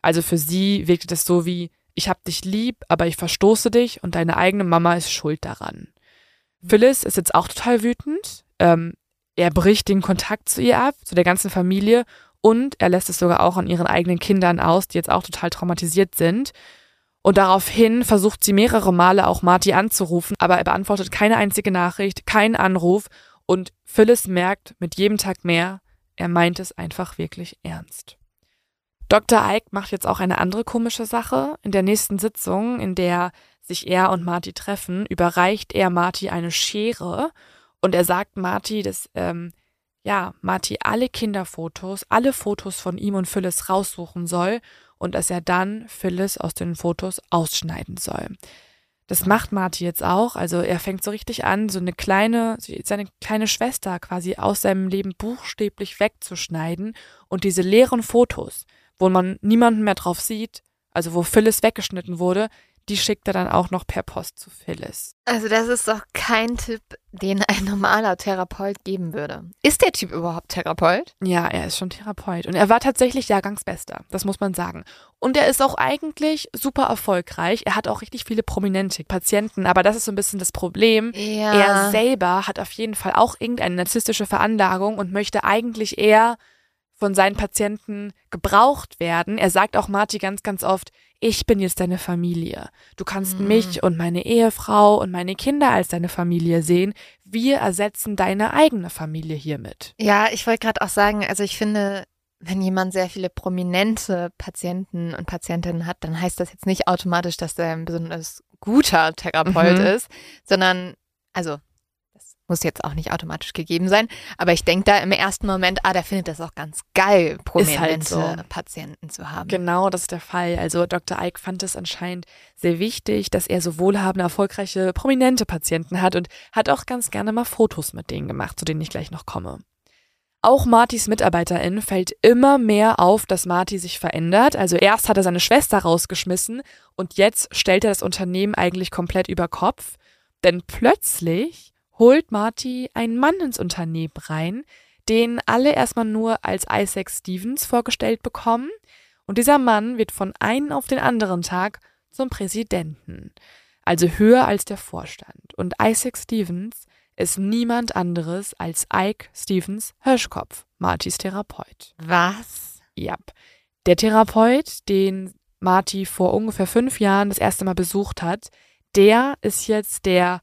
Also für sie wirkte das so wie, ich hab dich lieb, aber ich verstoße dich und deine eigene Mama ist schuld daran. Phyllis ist jetzt auch total wütend. Ähm, er bricht den Kontakt zu ihr ab, zu der ganzen Familie und er lässt es sogar auch an ihren eigenen Kindern aus, die jetzt auch total traumatisiert sind. Und daraufhin versucht sie mehrere Male auch Marty anzurufen, aber er beantwortet keine einzige Nachricht, keinen Anruf und Phyllis merkt mit jedem Tag mehr, er meint es einfach wirklich ernst. Dr. Ike macht jetzt auch eine andere komische Sache. In der nächsten Sitzung, in der sich er und Marty treffen, überreicht er Marty eine Schere und er sagt Marty, dass ähm, ja Marty alle Kinderfotos, alle Fotos von ihm und Phyllis raussuchen soll und dass er dann Phyllis aus den Fotos ausschneiden soll. Das macht Marty jetzt auch. Also er fängt so richtig an, so eine kleine, seine kleine Schwester quasi aus seinem Leben buchstäblich wegzuschneiden und diese leeren Fotos, wo man niemanden mehr drauf sieht, also wo Phyllis weggeschnitten wurde, die schickt er dann auch noch per Post zu Phyllis. Also das ist doch kein Tipp, den ein normaler Therapeut geben würde. Ist der Typ überhaupt Therapeut? Ja, er ist schon Therapeut. Und er war tatsächlich Jahrgangsbester, das muss man sagen. Und er ist auch eigentlich super erfolgreich. Er hat auch richtig viele prominente Patienten, aber das ist so ein bisschen das Problem. Ja. Er selber hat auf jeden Fall auch irgendeine narzisstische Veranlagung und möchte eigentlich eher von seinen Patienten gebraucht werden. Er sagt auch Marty ganz, ganz oft, ich bin jetzt deine Familie. Du kannst mhm. mich und meine Ehefrau und meine Kinder als deine Familie sehen. Wir ersetzen deine eigene Familie hiermit. Ja, ich wollte gerade auch sagen, also ich finde, wenn jemand sehr viele prominente Patienten und Patientinnen hat, dann heißt das jetzt nicht automatisch, dass der ein besonders guter Therapeut mhm. ist, sondern, also Muss jetzt auch nicht automatisch gegeben sein. Aber ich denke da im ersten Moment, ah, der findet das auch ganz geil, prominente halt so. Patienten zu haben. Genau, das ist der Fall. Also Dr. Ike fand es anscheinend sehr wichtig, dass er so wohlhabende, erfolgreiche, prominente Patienten hat und hat auch ganz gerne mal Fotos mit denen gemacht, zu denen ich gleich noch komme. Auch Martys MitarbeiterInnen fällt immer mehr auf, dass Marty sich verändert. Also erst hat er seine Schwester rausgeschmissen und jetzt stellt er das Unternehmen eigentlich komplett über Kopf. Denn plötzlich holt Marty einen Mann ins Unternehmen rein, den alle erstmal nur als Isaac Stevens vorgestellt bekommen. Und dieser Mann wird von einem auf den anderen Tag zum Präsidenten. Also höher als der Vorstand. Und Isaac Stevens ist niemand anderes als Ike Stevens Hirschkopf, Martys Therapeut. Was? Ja. Der Therapeut, den Marty vor ungefähr fünf Jahren das erste Mal besucht hat, der ist jetzt der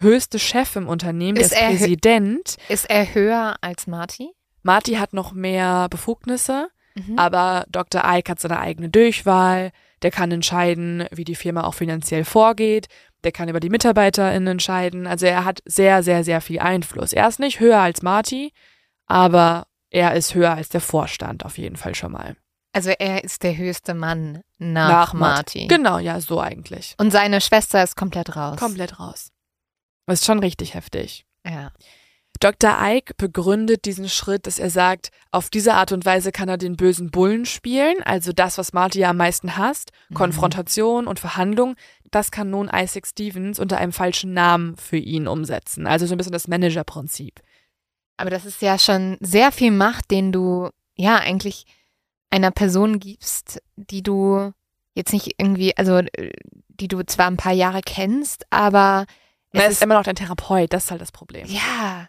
höchste Chef im Unternehmen, Ist der ist Präsident. Ist er höher als Marty? Marty hat noch mehr Befugnisse, Mhm. aber Dr. Ike hat seine eigene Durchwahl. Der kann entscheiden, wie die Firma auch finanziell vorgeht. Der kann über die MitarbeiterInnen entscheiden. Also er hat sehr, sehr, sehr viel Einfluss. Er ist nicht höher als Marty, aber er ist höher als der Vorstand auf jeden Fall schon mal. Also er ist der höchste Mann nach, Marty. Genau, ja, so eigentlich. Und seine Schwester ist komplett raus. Komplett raus. Das ist schon richtig heftig. Ja. Dr. Ike begründet diesen Schritt, dass er sagt, auf diese Art und Weise kann er den bösen Bullen spielen, also das, was Marty ja am meisten hasst, Mhm. Konfrontation und Verhandlung, das kann nun Isaac Stevens unter einem falschen Namen für ihn umsetzen. Also so ein bisschen das Managerprinzip. Aber das ist ja schon sehr viel Macht, den du ja eigentlich einer Person gibst, die du jetzt nicht irgendwie, also äh, die du zwar ein paar Jahre kennst, aber es Er ist, ist immer noch dein Therapeut, das ist halt das Problem. ja,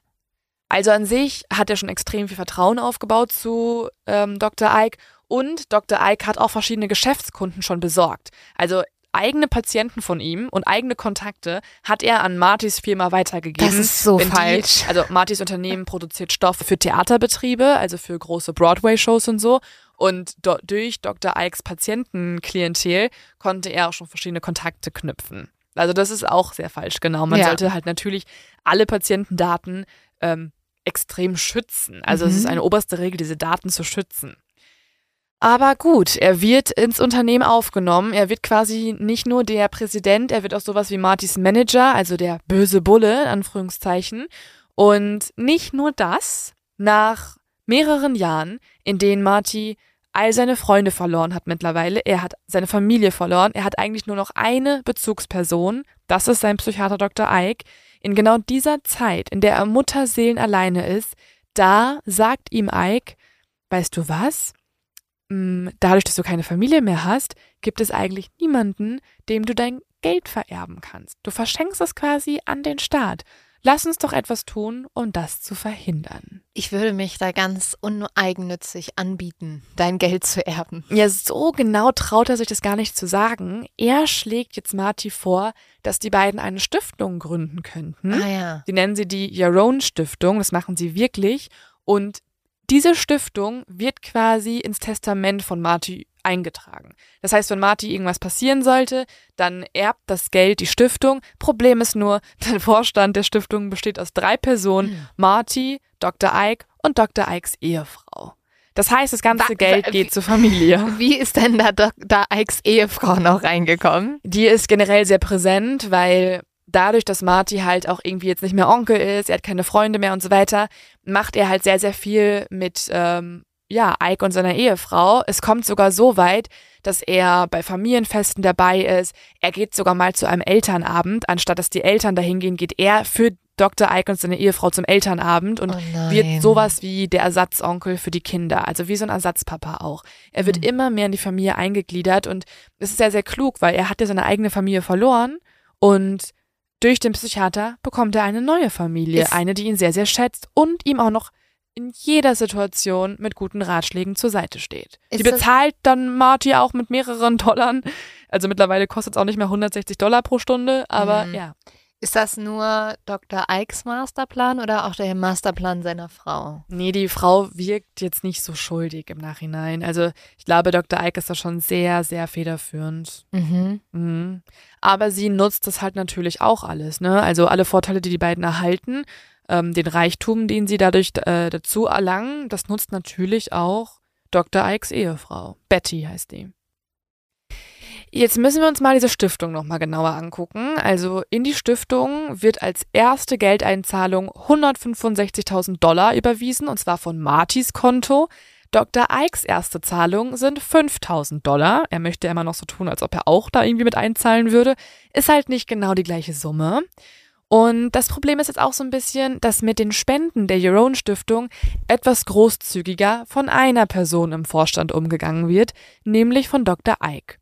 Also an sich hat er schon extrem viel Vertrauen aufgebaut zu ähm, Dr. Ike und Dr. Ike hat auch verschiedene Geschäftskunden schon besorgt. Also eigene Patienten von ihm und eigene Kontakte hat er an Martys Firma weitergegeben. das ist so Wenn die- falsch. also Martys Unternehmen produziert Stoff für Theaterbetriebe, also für große Broadway-Shows und so. Und do durch Dr. Ikes Patientenklientel konnte er auch schon verschiedene Kontakte knüpfen. Also das ist auch sehr falsch, genau. Man Ja. sollte halt natürlich alle Patientendaten ähm, extrem schützen. Also es Mhm. ist eine oberste Regel, diese Daten zu schützen. Aber gut, er wird ins Unternehmen aufgenommen. Er wird quasi nicht nur der Präsident, er wird auch sowas wie Martys Manager, also der böse Bulle, in Anführungszeichen. Und nicht nur das, nach mehreren Jahren, in denen Marty all seine Freunde verloren hat mittlerweile, er hat seine Familie verloren, er hat eigentlich nur noch eine Bezugsperson, das ist sein Psychiater Dr. Ike. In genau dieser Zeit, in der er Mutterseelen alleine ist, da sagt ihm Ike, weißt du was? Mm, Dadurch, dass du keine Familie mehr hast, gibt es eigentlich niemanden, dem du dein Geld vererben kannst. Du verschenkst es quasi an den Staat. Lass uns doch etwas tun, um das zu verhindern. Ich würde mich da ganz uneigennützig anbieten, dein Geld zu erben. Ja, so genau traut er sich das gar nicht zu sagen. Er schlägt jetzt Marty vor, dass die beiden eine Stiftung gründen könnten. Ah ja. Sie nennen sie die Yaron Stiftung, das machen sie wirklich. Und diese Stiftung wird quasi ins Testament von Marty eingetragen. Das heißt, wenn Marty irgendwas passieren sollte, dann erbt das Geld die Stiftung. Problem ist nur, der Vorstand der Stiftung besteht aus drei Personen, Hm. Marty, Dr. Ike und Dr. Ikes Ehefrau. Das heißt, das ganze Wa- Geld geht zur Familie. Wie ist denn da Dr. Ikes Ehefrau noch reingekommen? Die ist generell sehr präsent, weil dadurch, dass Marty halt auch irgendwie jetzt nicht mehr Onkel ist, er hat keine Freunde mehr und so weiter, macht er halt sehr, sehr viel mit, ähm, ja, Ike und seiner Ehefrau. Es kommt sogar so weit, dass er bei Familienfesten dabei ist. Er geht sogar mal zu einem Elternabend. Anstatt dass die Eltern dahin gehen, geht er für Dr. Ike und seine Ehefrau zum Elternabend und Oh wird sowas wie der Ersatzonkel für die Kinder, also wie so ein Ersatzpapa auch. Er wird Mhm. immer mehr in die Familie eingegliedert und es ist sehr, sehr klug, weil er hat ja seine eigene Familie verloren und durch den Psychiater bekommt er eine neue Familie, Ist- eine, die ihn sehr, sehr schätzt und ihm auch noch in jeder Situation mit guten Ratschlägen zur Seite steht. Ist die bezahlt dann Marty auch mit mehreren Dollar. Also mittlerweile kostet es auch nicht mehr 160 Dollar pro Stunde, aber Mhm. ja. Ist das nur Dr. Ikes Masterplan oder auch der Masterplan seiner Frau? Nee, die Frau wirkt jetzt nicht so schuldig im Nachhinein. Also ich glaube, Dr. Ike ist da schon sehr, sehr federführend. Mhm. Mhm. Aber sie nutzt das halt natürlich auch alles, ne? Also alle Vorteile, die die beiden erhalten, ähm, den Reichtum, den sie dadurch äh, dazu erlangen, das nutzt natürlich auch Dr. Ikes Ehefrau. Betty heißt die. Jetzt müssen wir uns mal diese Stiftung nochmal genauer angucken. Also in die Stiftung wird als erste Geldeinzahlung 165.000 Dollar überwiesen, und zwar von Martys Konto. Dr. Ikes erste Zahlung sind 5000 Dollar. Er möchte immer noch so tun, als ob er auch da irgendwie mit einzahlen würde. Ist halt nicht genau die gleiche Summe. Und das Problem ist jetzt auch so ein bisschen, dass mit den Spenden der Jerome Stiftung etwas großzügiger von einer Person im Vorstand umgegangen wird, nämlich von Dr. Ike.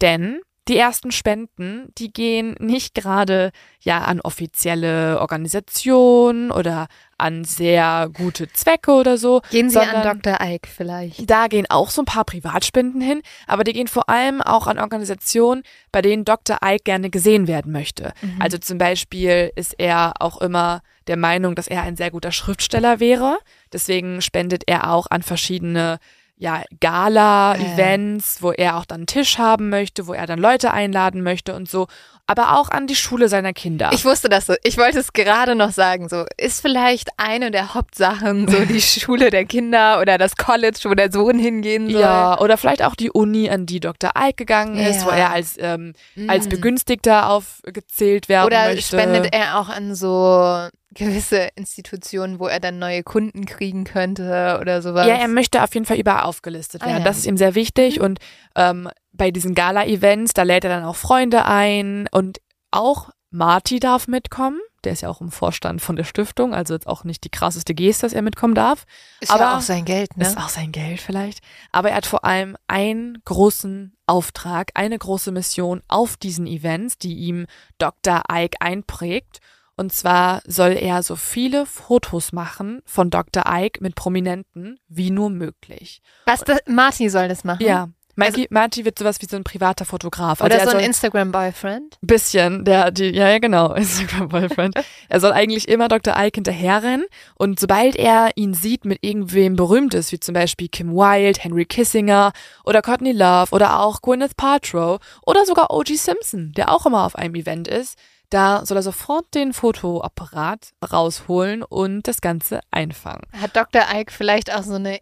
Denn die ersten Spenden, die gehen nicht gerade ja an offizielle Organisationen oder an sehr gute Zwecke oder so. Gehen sie an Dr. Ike vielleicht? Da gehen auch so ein paar Privatspenden hin, aber die gehen vor allem auch an Organisationen, bei denen Dr. Ike gerne gesehen werden möchte. Mhm. Also zum Beispiel ist er auch immer der Meinung, dass er ein sehr guter Schriftsteller wäre. Deswegen spendet er auch an verschiedene ja, Gala-Events, äh. wo er auch dann einen Tisch haben möchte, wo er dann Leute einladen möchte und so. Aber auch an die Schule seiner Kinder. Ich wusste das so. Ich wollte es gerade noch sagen. So ist vielleicht eine der Hauptsachen so die Schule der Kinder oder das College, wo der Sohn hingehen soll. Ja, oder vielleicht auch die Uni, an die Dr. Ike gegangen ist, ja. wo er als ähm, mm. als Begünstigter aufgezählt werden oder möchte. Oder spendet er auch an so gewisse Institutionen, wo er dann neue Kunden kriegen könnte oder sowas. Ja, er möchte auf jeden Fall überall aufgelistet werden. Ah, ja. Das ist ihm sehr wichtig. Mhm. Und ähm, bei diesen Gala-Events, da lädt er dann auch Freunde ein und auch Marty darf mitkommen. Der ist ja auch im Vorstand von der Stiftung, also jetzt auch nicht die krasseste Geste, dass er mitkommen darf. Ist aber ja auch sein Geld, ne? Ist auch sein Geld vielleicht. Aber er hat vor allem einen großen Auftrag, eine große Mission auf diesen Events, die ihm Dr. Ike einprägt. Und zwar soll er so viele Fotos machen von Dr. Ike mit Prominenten wie nur möglich. Was, das, Marty soll das machen? Ja. Marty, also, Marty wird sowas wie so ein privater Fotograf. Also oder so ein Instagram-Boyfriend? Bisschen, der, die, ja, ja, genau, Instagram-Boyfriend. er soll eigentlich immer Dr. Ike hinterherrennen und sobald er ihn sieht mit irgendwem Berühmtes, wie zum Beispiel Kim Wilde, Henry Kissinger oder Courtney Love oder auch Gwyneth Paltrow oder sogar O.G. Simpson, der auch immer auf einem Event ist, da soll er sofort den Fotoapparat rausholen und das Ganze einfangen. Hat Dr. Ike vielleicht auch so eine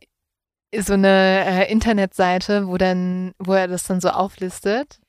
so eine äh, Internetseite, wo dann, wo er das dann so auflistet?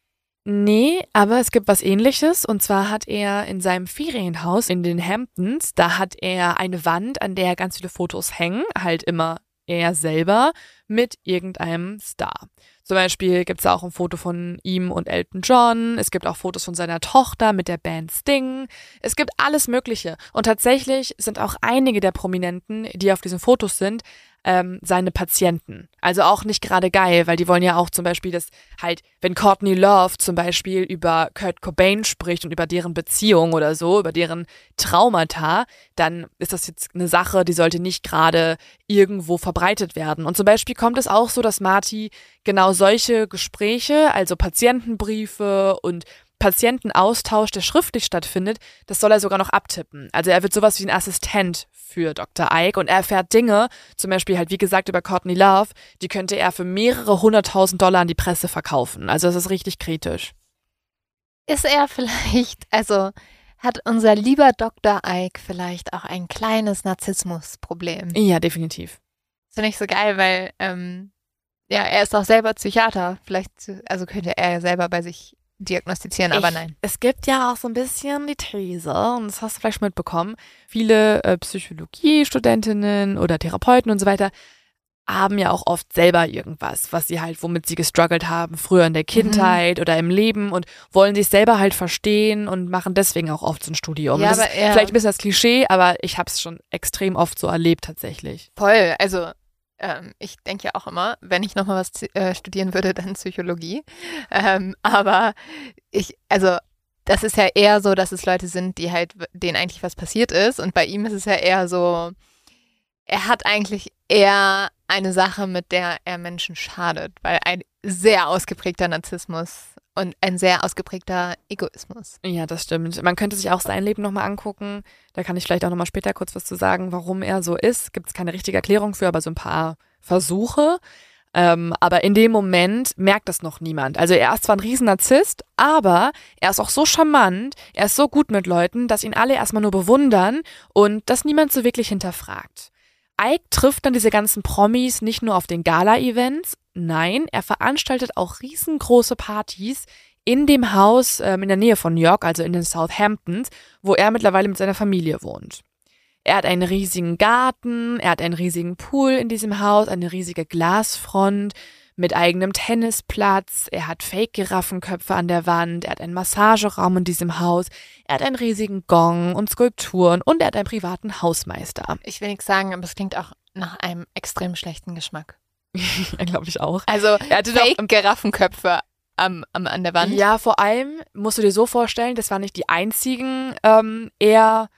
Nee, aber es gibt was ähnliches. Und zwar hat er in seinem Ferienhaus in den Hamptons, da hat er eine Wand, an der ganz viele Fotos hängen, halt immer er selber mit irgendeinem Star. Zum Beispiel gibt es auch ein Foto von ihm und Elton John. Es gibt auch Fotos von seiner Tochter mit der Band Sting. Es gibt alles Mögliche. Und tatsächlich sind auch einige der Prominenten, die auf diesen Fotos sind, ähm, seine Patienten. Also auch nicht gerade geil, weil die wollen ja auch zum Beispiel, dass halt, wenn Courtney Love zum Beispiel über Kurt Cobain spricht und über deren Beziehung oder so, über deren Traumata, dann ist das jetzt eine Sache, die sollte nicht gerade irgendwo verbreitet werden. Und zum Beispiel kommt es auch so, dass Marty genau solche Gespräche, also Patientenbriefe und Patientenaustausch, der schriftlich stattfindet, das soll er sogar noch abtippen. Also er wird sowas wie ein Assistent für Dr. Ike und er erfährt Dinge, zum Beispiel halt wie gesagt über Courtney Love, die könnte er für mehrere hunderttausend Dollar an die Presse verkaufen. Also das ist richtig kritisch. Ist er vielleicht, also hat unser lieber Dr. Ike vielleicht auch ein kleines Narzissmusproblem? Ja, definitiv. Das finde ich so geil, weil ähm, ja, er ist auch selber Psychiater. Vielleicht, also könnte er ja selber bei sich diagnostizieren, aber nein. Es gibt ja auch so ein bisschen die These, und das hast du vielleicht schon mitbekommen, viele äh, Psychologiestudentinnen oder Therapeuten und so weiter haben ja auch oft selber irgendwas, was sie halt, womit sie gestruggelt haben, früher in der mhm. Kindheit mhm. oder im Leben und wollen sich selber halt verstehen und machen deswegen auch oft so ein Studium. Ja, das aber, ist ja. vielleicht ein bisschen das Klischee, aber ich habe es schon extrem oft so erlebt tatsächlich. Voll, also ähm, ich denke ja auch immer, wenn ich nochmal was äh, studieren würde, dann Psychologie. Ähm, aber ich, also das ist ja eher so, dass es Leute sind, die halt, denen eigentlich was passiert ist. Und bei ihm ist es ja eher so, er hat eigentlich eher eine Sache, mit der er Menschen schadet, weil ein sehr ausgeprägter Narzissmus und ein sehr ausgeprägter Egoismus. Ja, das stimmt. Man könnte sich auch sein Leben nochmal angucken. Da kann ich vielleicht auch nochmal später kurz was zu sagen, warum er so ist. Gibt es keine richtige Erklärung für, aber so ein paar Versuche. Ähm, aber in dem Moment merkt das noch niemand. Also er ist zwar ein Riesennarzisst, aber er ist auch so charmant, er ist so gut mit Leuten, dass ihn alle erstmal nur bewundern und das niemand so wirklich hinterfragt. Ike trifft dann diese ganzen Promis nicht nur auf den Gala-Events, nein, er veranstaltet auch riesengroße Partys in dem Haus ähm, in der Nähe von New York, also in den Southamptons, wo er mittlerweile mit seiner Familie wohnt. Er hat einen riesigen Garten, er hat einen riesigen Pool in diesem Haus, eine riesige Glasfront mit eigenem Tennisplatz, er hat Fake-Giraffenköpfe an der Wand, er hat einen Massageraum in diesem Haus, er hat einen riesigen Gong und Skulpturen und er hat einen privaten Hausmeister. Ich will nichts sagen, aber es klingt auch nach einem extrem schlechten Geschmack. glaube ich auch. Also er hatte Fake-Giraffenköpfe am, am, an der Wand. Ja, vor allem musst du dir so vorstellen, das waren nicht die einzigen ähm, eher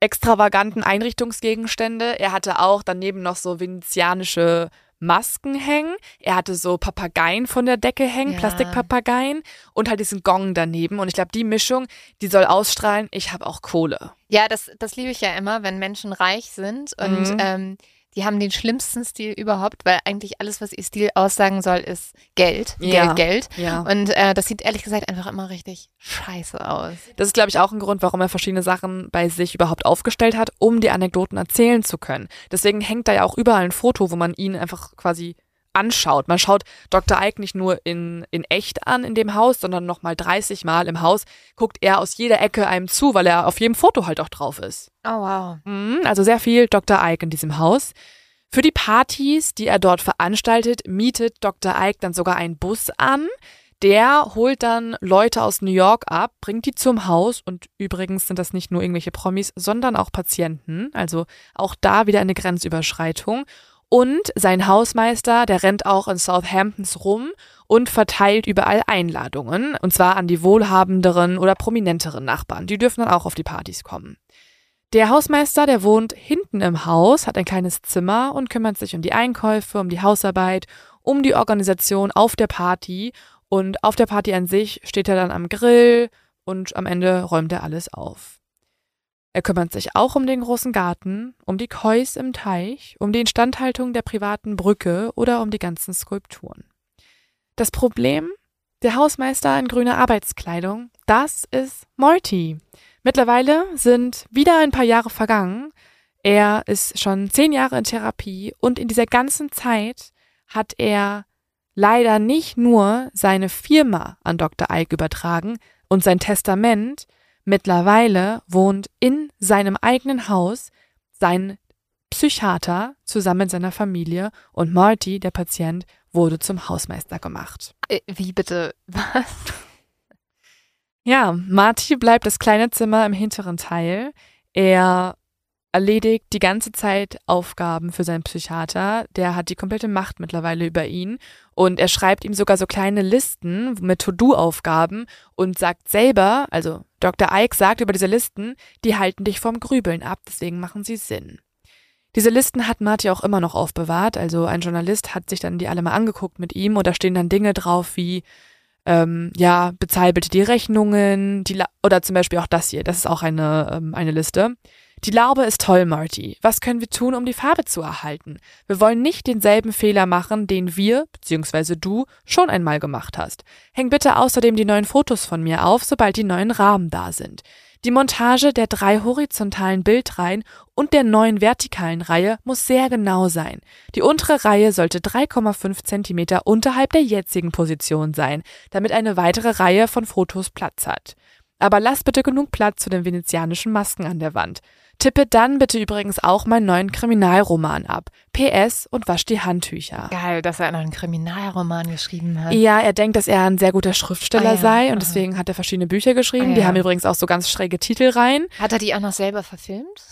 extravaganten Einrichtungsgegenstände. Er hatte auch daneben noch so venezianische Masken hängen. Er hatte so Papageien von der Decke hängen, ja. Plastikpapageien und halt diesen Gong daneben. Und ich glaube, die Mischung, die soll ausstrahlen, ich habe auch Kohle. Ja, das, das liebe ich ja immer, wenn Menschen reich sind und mhm. ähm, die haben den schlimmsten Stil überhaupt, weil eigentlich alles, was ihr Stil aussagen soll, ist Geld, ja. Geld, Geld. Ja. Und äh, das sieht ehrlich gesagt einfach immer richtig scheiße aus. Das ist, glaube ich, auch ein Grund, warum er verschiedene Sachen bei sich überhaupt aufgestellt hat, um die Anekdoten erzählen zu können. Deswegen hängt da ja auch überall ein Foto, wo man ihn einfach quasi anschaut. Man schaut Dr. Ike nicht nur in, in echt an in dem Haus, sondern nochmal 30 Mal im Haus guckt er aus jeder Ecke einem zu, weil er auf jedem Foto halt auch drauf ist. Oh wow. Mhm, also sehr viel Dr. Ike in diesem Haus. Für die Partys, die er dort veranstaltet, mietet Dr. Ike dann sogar einen Bus an. Der holt dann Leute aus New York ab, bringt die zum Haus und übrigens sind das nicht nur irgendwelche Promis, sondern auch Patienten. Also auch da wieder eine Grenzüberschreitung. Und sein Hausmeister, der rennt auch in Southamptons rum und verteilt überall Einladungen, und zwar an die wohlhabenderen oder prominenteren Nachbarn. Die dürfen dann auch auf die Partys kommen. Der Hausmeister, der wohnt hinten im Haus, hat ein kleines Zimmer und kümmert sich um die Einkäufe, um die Hausarbeit, um die Organisation auf der Party. Und auf der Party an sich steht er dann am Grill und am Ende räumt er alles auf. Er kümmert sich auch um den großen Garten, um die Kois im Teich, um die Instandhaltung der privaten Brücke oder um die ganzen Skulpturen. Das Problem? Der Hausmeister in grüner Arbeitskleidung, das ist Morty. Mittlerweile sind wieder ein paar Jahre vergangen. Er ist schon zehn Jahre in Therapie und in dieser ganzen Zeit hat er leider nicht nur seine Firma an Dr. Ike übertragen und sein Testament, Mittlerweile wohnt in seinem eigenen Haus sein Psychiater zusammen mit seiner Familie und Marty, der Patient, wurde zum Hausmeister gemacht. Äh, wie bitte? Was? Ja, Marty bleibt das kleine Zimmer im hinteren Teil. Er erledigt die ganze Zeit Aufgaben für seinen Psychiater. Der hat die komplette Macht mittlerweile über ihn. Und er schreibt ihm sogar so kleine Listen mit To-Do-Aufgaben und sagt selber, also Dr. Ike sagt über diese Listen, die halten dich vom Grübeln ab, deswegen machen sie Sinn. Diese Listen hat Marty auch immer noch aufbewahrt. Also ein Journalist hat sich dann die alle mal angeguckt mit ihm und da stehen dann Dinge drauf wie, ähm, ja, bezahl bitte die Rechnungen, die oder zum Beispiel auch das hier, das ist auch eine, ähm, eine Liste. Die Laube ist toll, Marty. Was können wir tun, um die Farbe zu erhalten? Wir wollen nicht denselben Fehler machen, den wir, bzw. du, schon einmal gemacht hast. Häng bitte außerdem die neuen Fotos von mir auf, sobald die neuen Rahmen da sind. Die Montage der drei horizontalen Bildreihen und der neuen vertikalen Reihe muss sehr genau sein. Die untere Reihe sollte 3,5 Zentimeter unterhalb der jetzigen Position sein, damit eine weitere Reihe von Fotos Platz hat. Aber lass bitte genug Platz zu den venezianischen Masken an der Wand. Tippe dann bitte übrigens auch meinen neuen Kriminalroman ab. PS und wasch die Handtücher. Geil, dass er noch einen Kriminalroman geschrieben hat. Ja, er denkt, dass er ein sehr guter Schriftsteller ah, ja. sei und deswegen hat er verschiedene Bücher geschrieben. Ah, ja. Die haben übrigens auch so ganz schräge Titel rein. Hat er die auch noch selber verfilmt?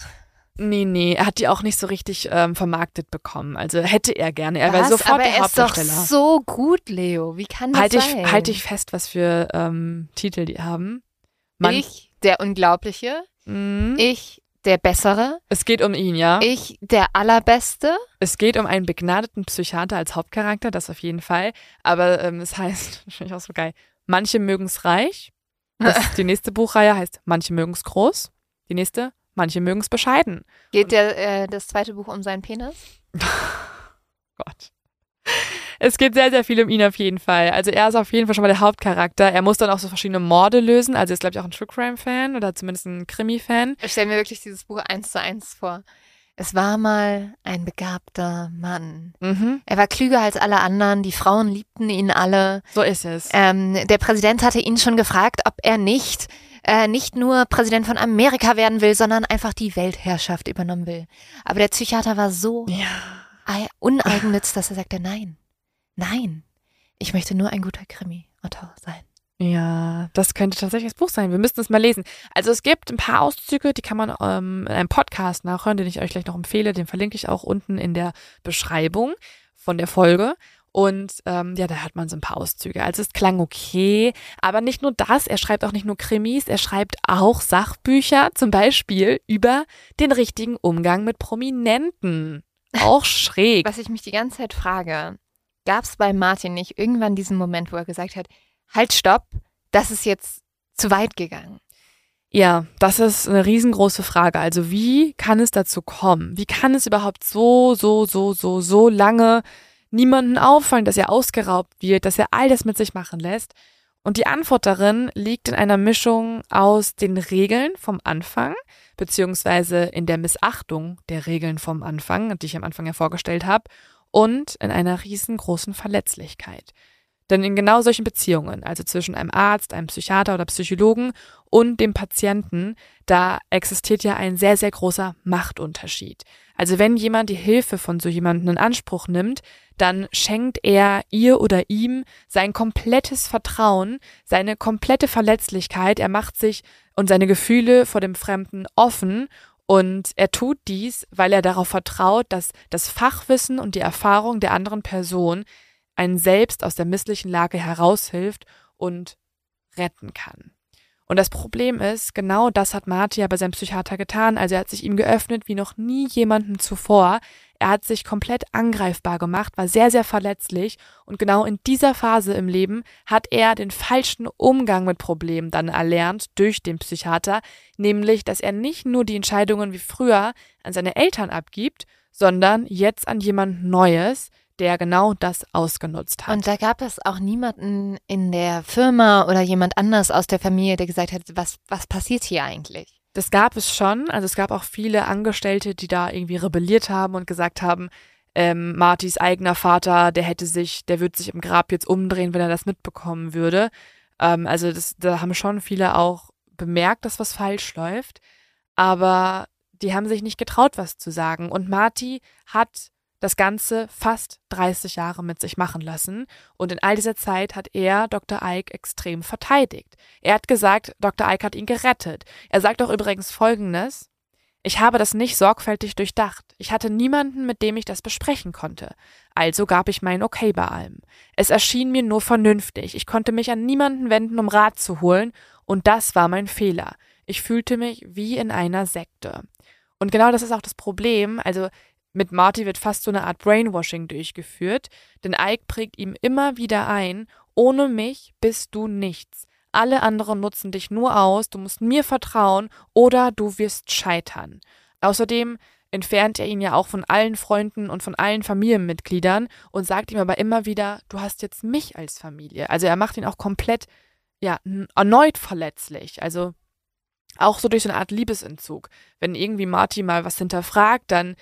Nee, nee, er hat die auch nicht so richtig ähm, vermarktet bekommen. Also hätte er gerne. Er war sofort aber der er ist doch so gut, Leo. Wie kann das halt sein? Ich, halt ich fest, was für ähm, Titel die haben. Man, ich, der Unglaubliche. Mhm. Ich, der Bessere. Es geht um ihn, ja. Ich, der Allerbeste. Es geht um einen begnadeten Psychiater als Hauptcharakter, das auf jeden Fall. Aber ähm, es heißt, finde ich auch so geil, Manche mögen's reich. Das, die nächste Buchreihe heißt Manche mögen's groß. Die nächste, Manche mögen's bescheiden. Geht der, äh, das zweite Buch um seinen Penis? Gott. Es geht sehr, sehr viel um ihn auf jeden Fall. Also er ist auf jeden Fall schon mal der Hauptcharakter. Er muss dann auch so verschiedene Morde lösen. Also er ist, glaube ich, auch ein True Crime-Fan oder zumindest ein Krimi-Fan. Ich stelle mir wirklich dieses Buch eins zu eins vor. Es war mal ein begabter Mann. Mhm. Er war klüger als alle anderen, die Frauen liebten ihn alle. So ist es. Ähm, der Präsident hatte ihn schon gefragt, ob er nicht äh, nicht nur Präsident von Amerika werden will, sondern einfach die Weltherrschaft übernommen will. Aber der Psychiater war so ja. ei- uneigennütz, dass er sagte, nein, nein, ich möchte nur ein guter Krimi-Autor sein. Ja, das könnte tatsächlich das Buch sein. Wir müssten es mal lesen. Also es gibt ein paar Auszüge, die kann man ähm, in einem Podcast nachhören, den ich euch gleich noch empfehle. Den verlinke ich auch unten in der Beschreibung von der Folge. Und ähm, ja, da hört man so ein paar Auszüge. Also es klang okay, aber nicht nur das, er schreibt auch nicht nur Krimis, er schreibt auch Sachbücher, zum Beispiel über den richtigen Umgang mit Prominenten. Auch schräg. Was ich mich die ganze Zeit frage, gab es bei Martin nicht irgendwann diesen Moment, wo er gesagt hat, halt, stopp, das ist jetzt zu weit gegangen? Ja, das ist eine riesengroße Frage. Also wie kann es dazu kommen? Wie kann es überhaupt so, so, so, so, so lange niemanden auffallen, dass er ausgeraubt wird, dass er all das mit sich machen lässt? Und die Antwort darin liegt in einer Mischung aus den Regeln vom Anfang, beziehungsweise in der Missachtung der Regeln vom Anfang, die ich am Anfang ja vorgestellt habe, und in einer riesengroßen Verletzlichkeit. Denn in genau solchen Beziehungen, also zwischen einem Arzt, einem Psychiater oder Psychologen und dem Patienten, da existiert ja ein sehr, sehr großer Machtunterschied. Also wenn jemand die Hilfe von so jemandem in Anspruch nimmt, dann schenkt er ihr oder ihm sein komplettes Vertrauen, seine komplette Verletzlichkeit, er macht sich und seine Gefühle vor dem Fremden offen und er tut dies, weil er darauf vertraut, dass das Fachwissen und die Erfahrung der anderen Person einen selbst aus der misslichen Lage heraushilft und retten kann. Und das Problem ist, genau das hat Marty ja bei seinem Psychiater getan. Also er hat sich ihm geöffnet wie noch nie jemanden zuvor. Er hat sich komplett angreifbar gemacht, war sehr, sehr verletzlich. Und genau in dieser Phase im Leben hat er den falschen Umgang mit Problemen dann erlernt durch den Psychiater. Nämlich, dass er nicht nur die Entscheidungen wie früher an seine Eltern abgibt, sondern jetzt an jemand Neues, der genau das ausgenutzt hat. Und da gab es auch niemanden in der Firma oder jemand anders aus der Familie, der gesagt hat, was, was passiert hier eigentlich? Das gab es schon. Also es gab auch viele Angestellte, die da irgendwie rebelliert haben und gesagt haben, ähm, Martys eigener Vater, der hätte sich, der würde sich im Grab jetzt umdrehen, wenn er das mitbekommen würde. Ähm, also das, da haben schon viele auch bemerkt, dass was falsch läuft. Aber die haben sich nicht getraut, was zu sagen. Und Marty hat das Ganze fast 30 Jahre mit sich machen lassen. Und in all dieser Zeit hat er Dr. Ike extrem verteidigt. Er hat gesagt, Dr. Ike hat ihn gerettet. Er sagt auch übrigens Folgendes. Ich habe das nicht sorgfältig durchdacht. Ich hatte niemanden, mit dem ich das besprechen konnte. Also gab ich mein Okay bei allem. Es erschien mir nur vernünftig. Ich konnte mich an niemanden wenden, um Rat zu holen. Und das war mein Fehler. Ich fühlte mich wie in einer Sekte. Und genau das ist auch das Problem. Also mit Marty wird fast so eine Art Brainwashing durchgeführt, denn Ike prägt ihm immer wieder ein, ohne mich bist du nichts. Alle anderen nutzen dich nur aus, du musst mir vertrauen oder du wirst scheitern. Außerdem entfernt er ihn ja auch von allen Freunden und von allen Familienmitgliedern und sagt ihm aber immer wieder, du hast jetzt mich als Familie. Also er macht ihn auch komplett, ja, erneut verletzlich. Also auch so durch so eine Art Liebesentzug. Wenn irgendwie Marty mal was hinterfragt, dann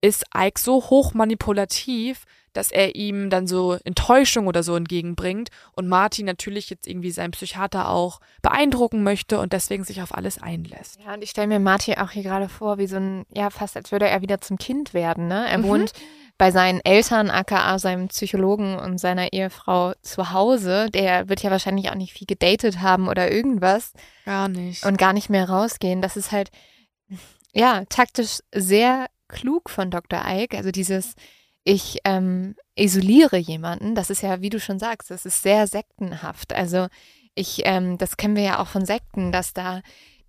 ist Ike so hoch manipulativ, dass er ihm dann so Enttäuschung oder so entgegenbringt und Martin natürlich jetzt irgendwie seinen Psychiater auch beeindrucken möchte und deswegen sich auf alles einlässt. Ja, und ich stelle mir Martin auch hier gerade vor, wie so ein, ja, fast als würde er wieder zum Kind werden, ne? Er Mhm. wohnt bei seinen Eltern, aka seinem Psychologen und seiner Ehefrau zu Hause. Der wird ja wahrscheinlich auch nicht viel gedatet haben oder irgendwas Gar nicht. und gar nicht mehr rausgehen. Das ist halt, ja, taktisch sehr klug von Dr. Ike. Also dieses, ich ähm, isoliere jemanden, das ist ja, wie du schon sagst, das ist sehr sektenhaft. Also ich, ähm, das kennen wir ja auch von Sekten, dass da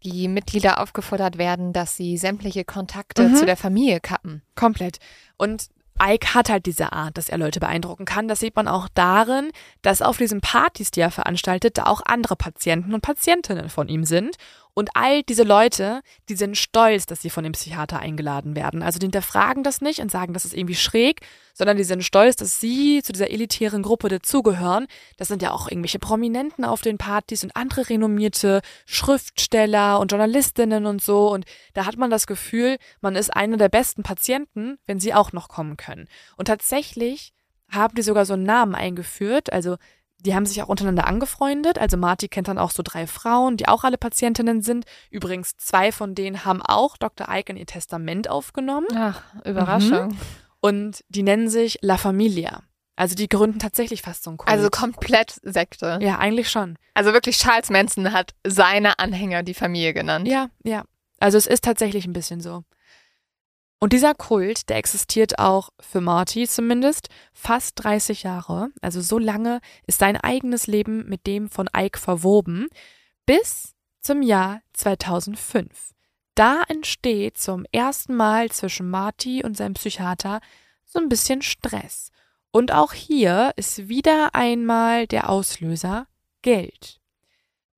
die Mitglieder aufgefordert werden, dass sie sämtliche Kontakte Mhm. zu der Familie kappen. Komplett. Und Ike hat halt diese Art, dass er Leute beeindrucken kann. Das sieht man auch darin, dass auf diesen Partys, die er veranstaltet, da auch andere Patienten und Patientinnen von ihm sind. Und all diese Leute, die sind stolz, dass sie von dem Psychiater eingeladen werden. Also die hinterfragen das nicht und sagen, das ist irgendwie schräg, sondern die sind stolz, dass sie zu dieser elitären Gruppe dazugehören. Das sind ja auch irgendwelche Prominenten auf den Partys und andere renommierte Schriftsteller und Journalistinnen und so. Und da hat man das Gefühl, man ist einer der besten Patienten, wenn sie auch noch kommen können. Und tatsächlich haben die sogar so einen Namen eingeführt. Also die haben sich auch untereinander angefreundet. Also Marty kennt dann auch so drei Frauen, die auch alle Patientinnen sind. Übrigens, zwei von denen haben auch Dr. Ike in ihr Testament aufgenommen. Ach, Überraschung. Mhm. Und die nennen sich La Familia. Also die gründen tatsächlich fast so ein Kult. Also komplett Sekte. Ja, eigentlich schon. Also wirklich Charles Manson hat seine Anhänger die Familie genannt. Ja, ja. Also es ist tatsächlich ein bisschen so. Und dieser Kult, der existiert auch für Marty zumindest fast 30 Jahre. Also so lange ist sein eigenes Leben mit dem von Ike verwoben, bis zum Jahr 2005. Da entsteht zum ersten Mal zwischen Marty und seinem Psychiater so ein bisschen Stress. Und auch hier ist wieder einmal der Auslöser Geld.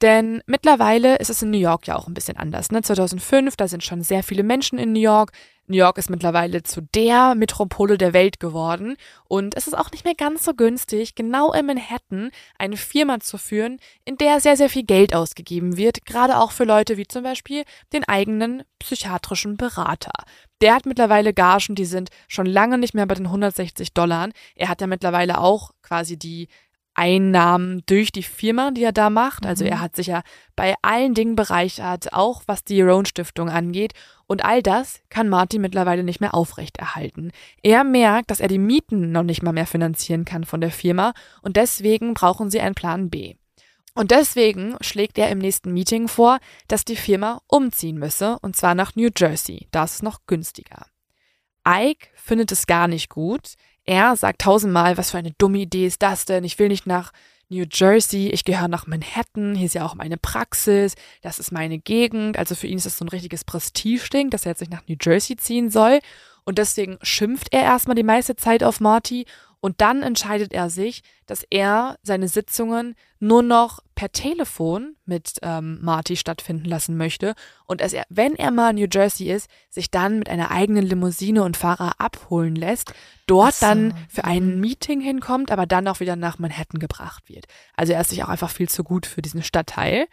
Denn mittlerweile ist es in New York ja auch ein bisschen anders. Ne? 2005, da sind schon sehr viele Menschen in New York. New York ist mittlerweile zu der Metropole der Welt geworden. Und es ist auch nicht mehr ganz so günstig, genau in Manhattan eine Firma zu führen, in der sehr, sehr viel Geld ausgegeben wird. Gerade auch für Leute wie zum Beispiel den eigenen psychiatrischen Berater. Der hat mittlerweile Gagen, die sind schon lange nicht mehr bei den 160 Dollar. Er hat ja mittlerweile auch quasi die Einnahmen durch die Firma, die er da macht. Also er mhm. hat sich ja bei allen Dingen bereichert, auch was die Roan Stiftung angeht. Und all das kann Martin mittlerweile nicht mehr aufrechterhalten. Er merkt, dass er die Mieten noch nicht mal mehr finanzieren kann von der Firma und deswegen brauchen sie einen Plan B. Und deswegen schlägt er im nächsten Meeting vor, dass die Firma umziehen müsse, und zwar nach New Jersey. Da ist es noch günstiger. Ike findet es gar nicht gut. Er sagt tausendmal, was für eine dumme Idee ist das denn? Ich will nicht nach New Jersey, ich gehöre nach Manhattan, hier ist ja auch meine Praxis, das ist meine Gegend. Also für ihn ist das so ein richtiges Prestigeding, dass er jetzt nicht nach New Jersey ziehen soll. Und deswegen schimpft er erstmal die meiste Zeit auf Marty und dann entscheidet er sich, dass er seine Sitzungen nur noch per Telefon mit ähm, Marty stattfinden lassen möchte und dass er, wenn er mal in New Jersey ist, sich dann mit einer eigenen Limousine und Fahrer abholen lässt, dort so. dann für ein. Meeting hinkommt, aber dann auch wieder nach Manhattan gebracht wird. Also er ist sich auch einfach viel zu gut für diesen Stadtteil.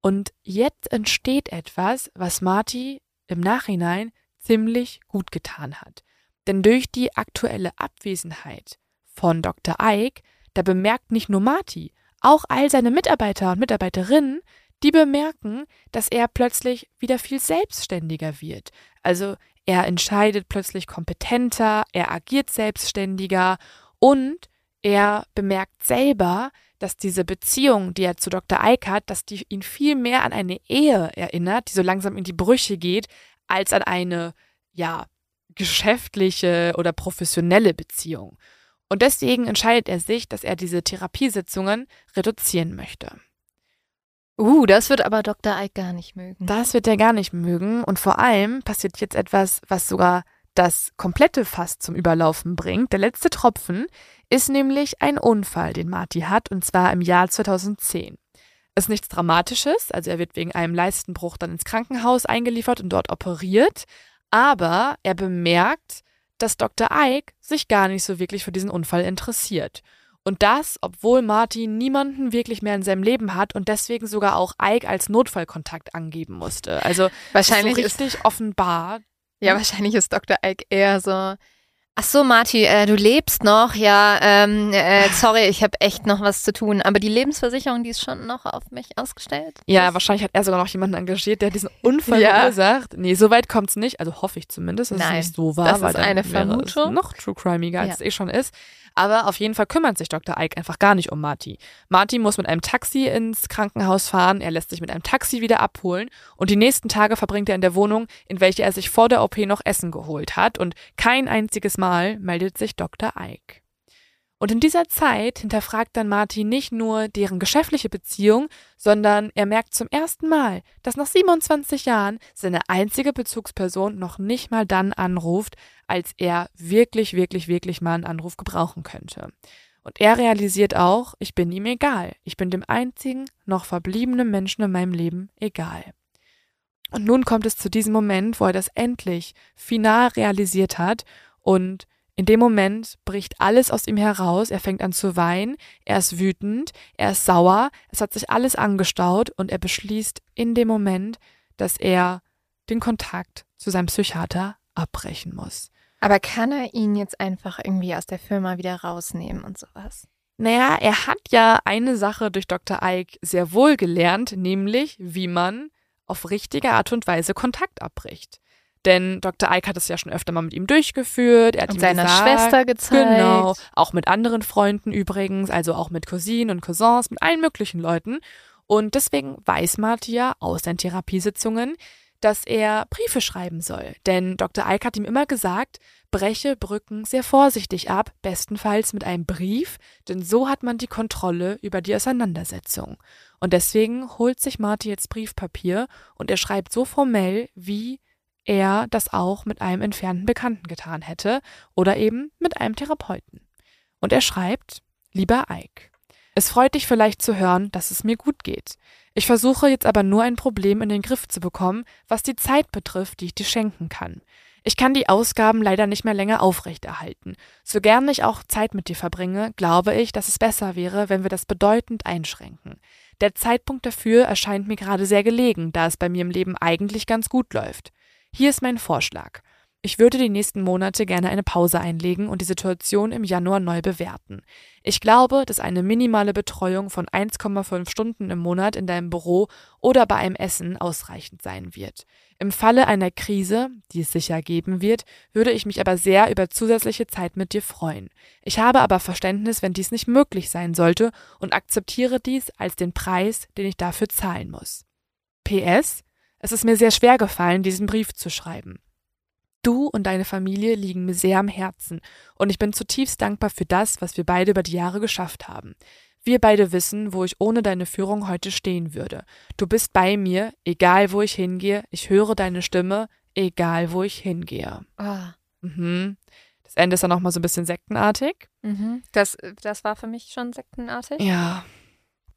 Und jetzt entsteht etwas, was Marty im Nachhinein ziemlich gut getan hat. Denn durch die aktuelle Abwesenheit von Dr. Ike, da bemerkt nicht nur Marty, auch all seine Mitarbeiter und Mitarbeiterinnen, die bemerken, dass er plötzlich wieder viel selbstständiger wird. Also er entscheidet plötzlich kompetenter, er agiert selbstständiger und er bemerkt selber, dass diese Beziehung, die er zu Dr. Ike hat, dass die ihn viel mehr an eine Ehe erinnert, die so langsam in die Brüche geht, als an eine, ja, geschäftliche oder professionelle Beziehung. Und deswegen entscheidet er sich, dass er diese Therapiesitzungen reduzieren möchte. Uh, das wird aber Dr. Ike gar nicht mögen. Das wird er gar nicht mögen. Und vor allem passiert jetzt etwas, was sogar das komplette Fass zum Überlaufen bringt. Der letzte Tropfen ist nämlich ein Unfall, den Marty hat, und zwar im Jahr 2010. Ist nichts Dramatisches, also er wird wegen einem Leistenbruch dann ins Krankenhaus eingeliefert und dort operiert, aber er bemerkt, dass Dr. Ike sich gar nicht so wirklich für diesen Unfall interessiert. Und das, obwohl Martin niemanden wirklich mehr in seinem Leben hat und deswegen sogar auch Ike als Notfallkontakt angeben musste. Also wahrscheinlich ist so richtig ist, offenbar. Ja, wahrscheinlich ist Dr. Ike eher so, Ach so, Marti, äh, du lebst noch. Ja, ähm, äh, sorry, ich habe echt noch was zu tun. Aber die Lebensversicherung, die ist schon noch auf mich ausgestellt. Ja, wahrscheinlich hat er sogar noch jemanden engagiert, der diesen Unfall ja. verursacht. Nee, so weit kommt es nicht. Also hoffe ich zumindest, dass Nein, es nicht so war. Das ist eine Vermutung. noch true crimeiger, als ja. es eh schon ist. Aber auf jeden Fall kümmert sich Dr. Ike einfach gar nicht um Marty. Marty muss mit einem Taxi ins Krankenhaus fahren, er lässt sich mit einem Taxi wieder abholen und die nächsten Tage verbringt er in der Wohnung, in welche er sich vor der OP noch Essen geholt hat und kein einziges Mal meldet sich Dr. Ike. Und in dieser Zeit hinterfragt dann Marty nicht nur deren geschäftliche Beziehung, sondern er merkt zum ersten Mal, dass nach 27 Jahren seine einzige Bezugsperson noch nicht mal dann anruft, als er wirklich, wirklich, wirklich mal einen Anruf gebrauchen könnte. Und er realisiert auch, ich bin ihm egal. Ich bin dem einzigen noch verbliebenen Menschen in meinem Leben egal. Und nun kommt es zu diesem Moment, wo er das endlich final realisiert hat und in dem Moment bricht alles aus ihm heraus, er fängt an zu weinen, er ist wütend, er ist sauer, es hat sich alles angestaut und er beschließt in dem Moment, dass er den Kontakt zu seinem Psychiater abbrechen muss. Aber kann er ihn jetzt einfach irgendwie aus der Firma wieder rausnehmen und sowas? Naja, er hat ja eine Sache durch Dr. Ike sehr wohl gelernt, nämlich wie man auf richtige Art und Weise Kontakt abbricht. Denn Dr. Ike hat es ja schon öfter mal mit ihm durchgeführt. Er hat und ihm seiner gesagt, Schwester gezeigt. Genau, auch mit anderen Freunden übrigens, also auch mit Cousinen und Cousins, mit allen möglichen Leuten. Und deswegen weiß Marty ja aus seinen Therapiesitzungen, dass er Briefe schreiben soll. Denn Dr. Ike hat ihm immer gesagt, breche Brücken sehr vorsichtig ab, bestenfalls mit einem Brief, denn so hat man die Kontrolle über die Auseinandersetzung. Und deswegen holt sich Marty jetzt Briefpapier und er schreibt so formell, wie er das auch mit einem entfernten Bekannten getan hätte oder eben mit einem Therapeuten. Und er schreibt, lieber Ike, es freut dich vielleicht zu hören, dass es mir gut geht. Ich versuche jetzt aber nur ein Problem in den Griff zu bekommen, was die Zeit betrifft, die ich dir schenken kann. Ich kann die Ausgaben leider nicht mehr länger aufrechterhalten. So gern ich auch Zeit mit dir verbringe, glaube ich, dass es besser wäre, wenn wir das bedeutend einschränken. Der Zeitpunkt dafür erscheint mir gerade sehr gelegen, da es bei mir im Leben eigentlich ganz gut läuft. Hier ist mein Vorschlag. Ich würde die nächsten Monate gerne eine Pause einlegen und die Situation im Januar neu bewerten. Ich glaube, dass eine minimale Betreuung von 1,5 Stunden im Monat in deinem Büro oder bei einem Essen ausreichend sein wird. Im Falle einer Krise, die es sicher geben wird, würde ich mich aber sehr über zusätzliche Zeit mit dir freuen. Ich habe aber Verständnis, wenn dies nicht möglich sein sollte und akzeptiere dies als den Preis, den ich dafür zahlen muss. PS es ist mir sehr schwer gefallen, diesen Brief zu schreiben. Du und deine Familie liegen mir sehr am Herzen und ich bin zutiefst dankbar für das, was wir beide über die Jahre geschafft haben. Wir beide wissen, wo ich ohne deine Führung heute stehen würde. Du bist bei mir, egal wo ich hingehe. Ich höre deine Stimme, egal wo ich hingehe. Oh. Mhm. Das Ende ist dann nochmal so ein bisschen sektenartig. Mhm. Das, das war für mich schon sektenartig. Ja.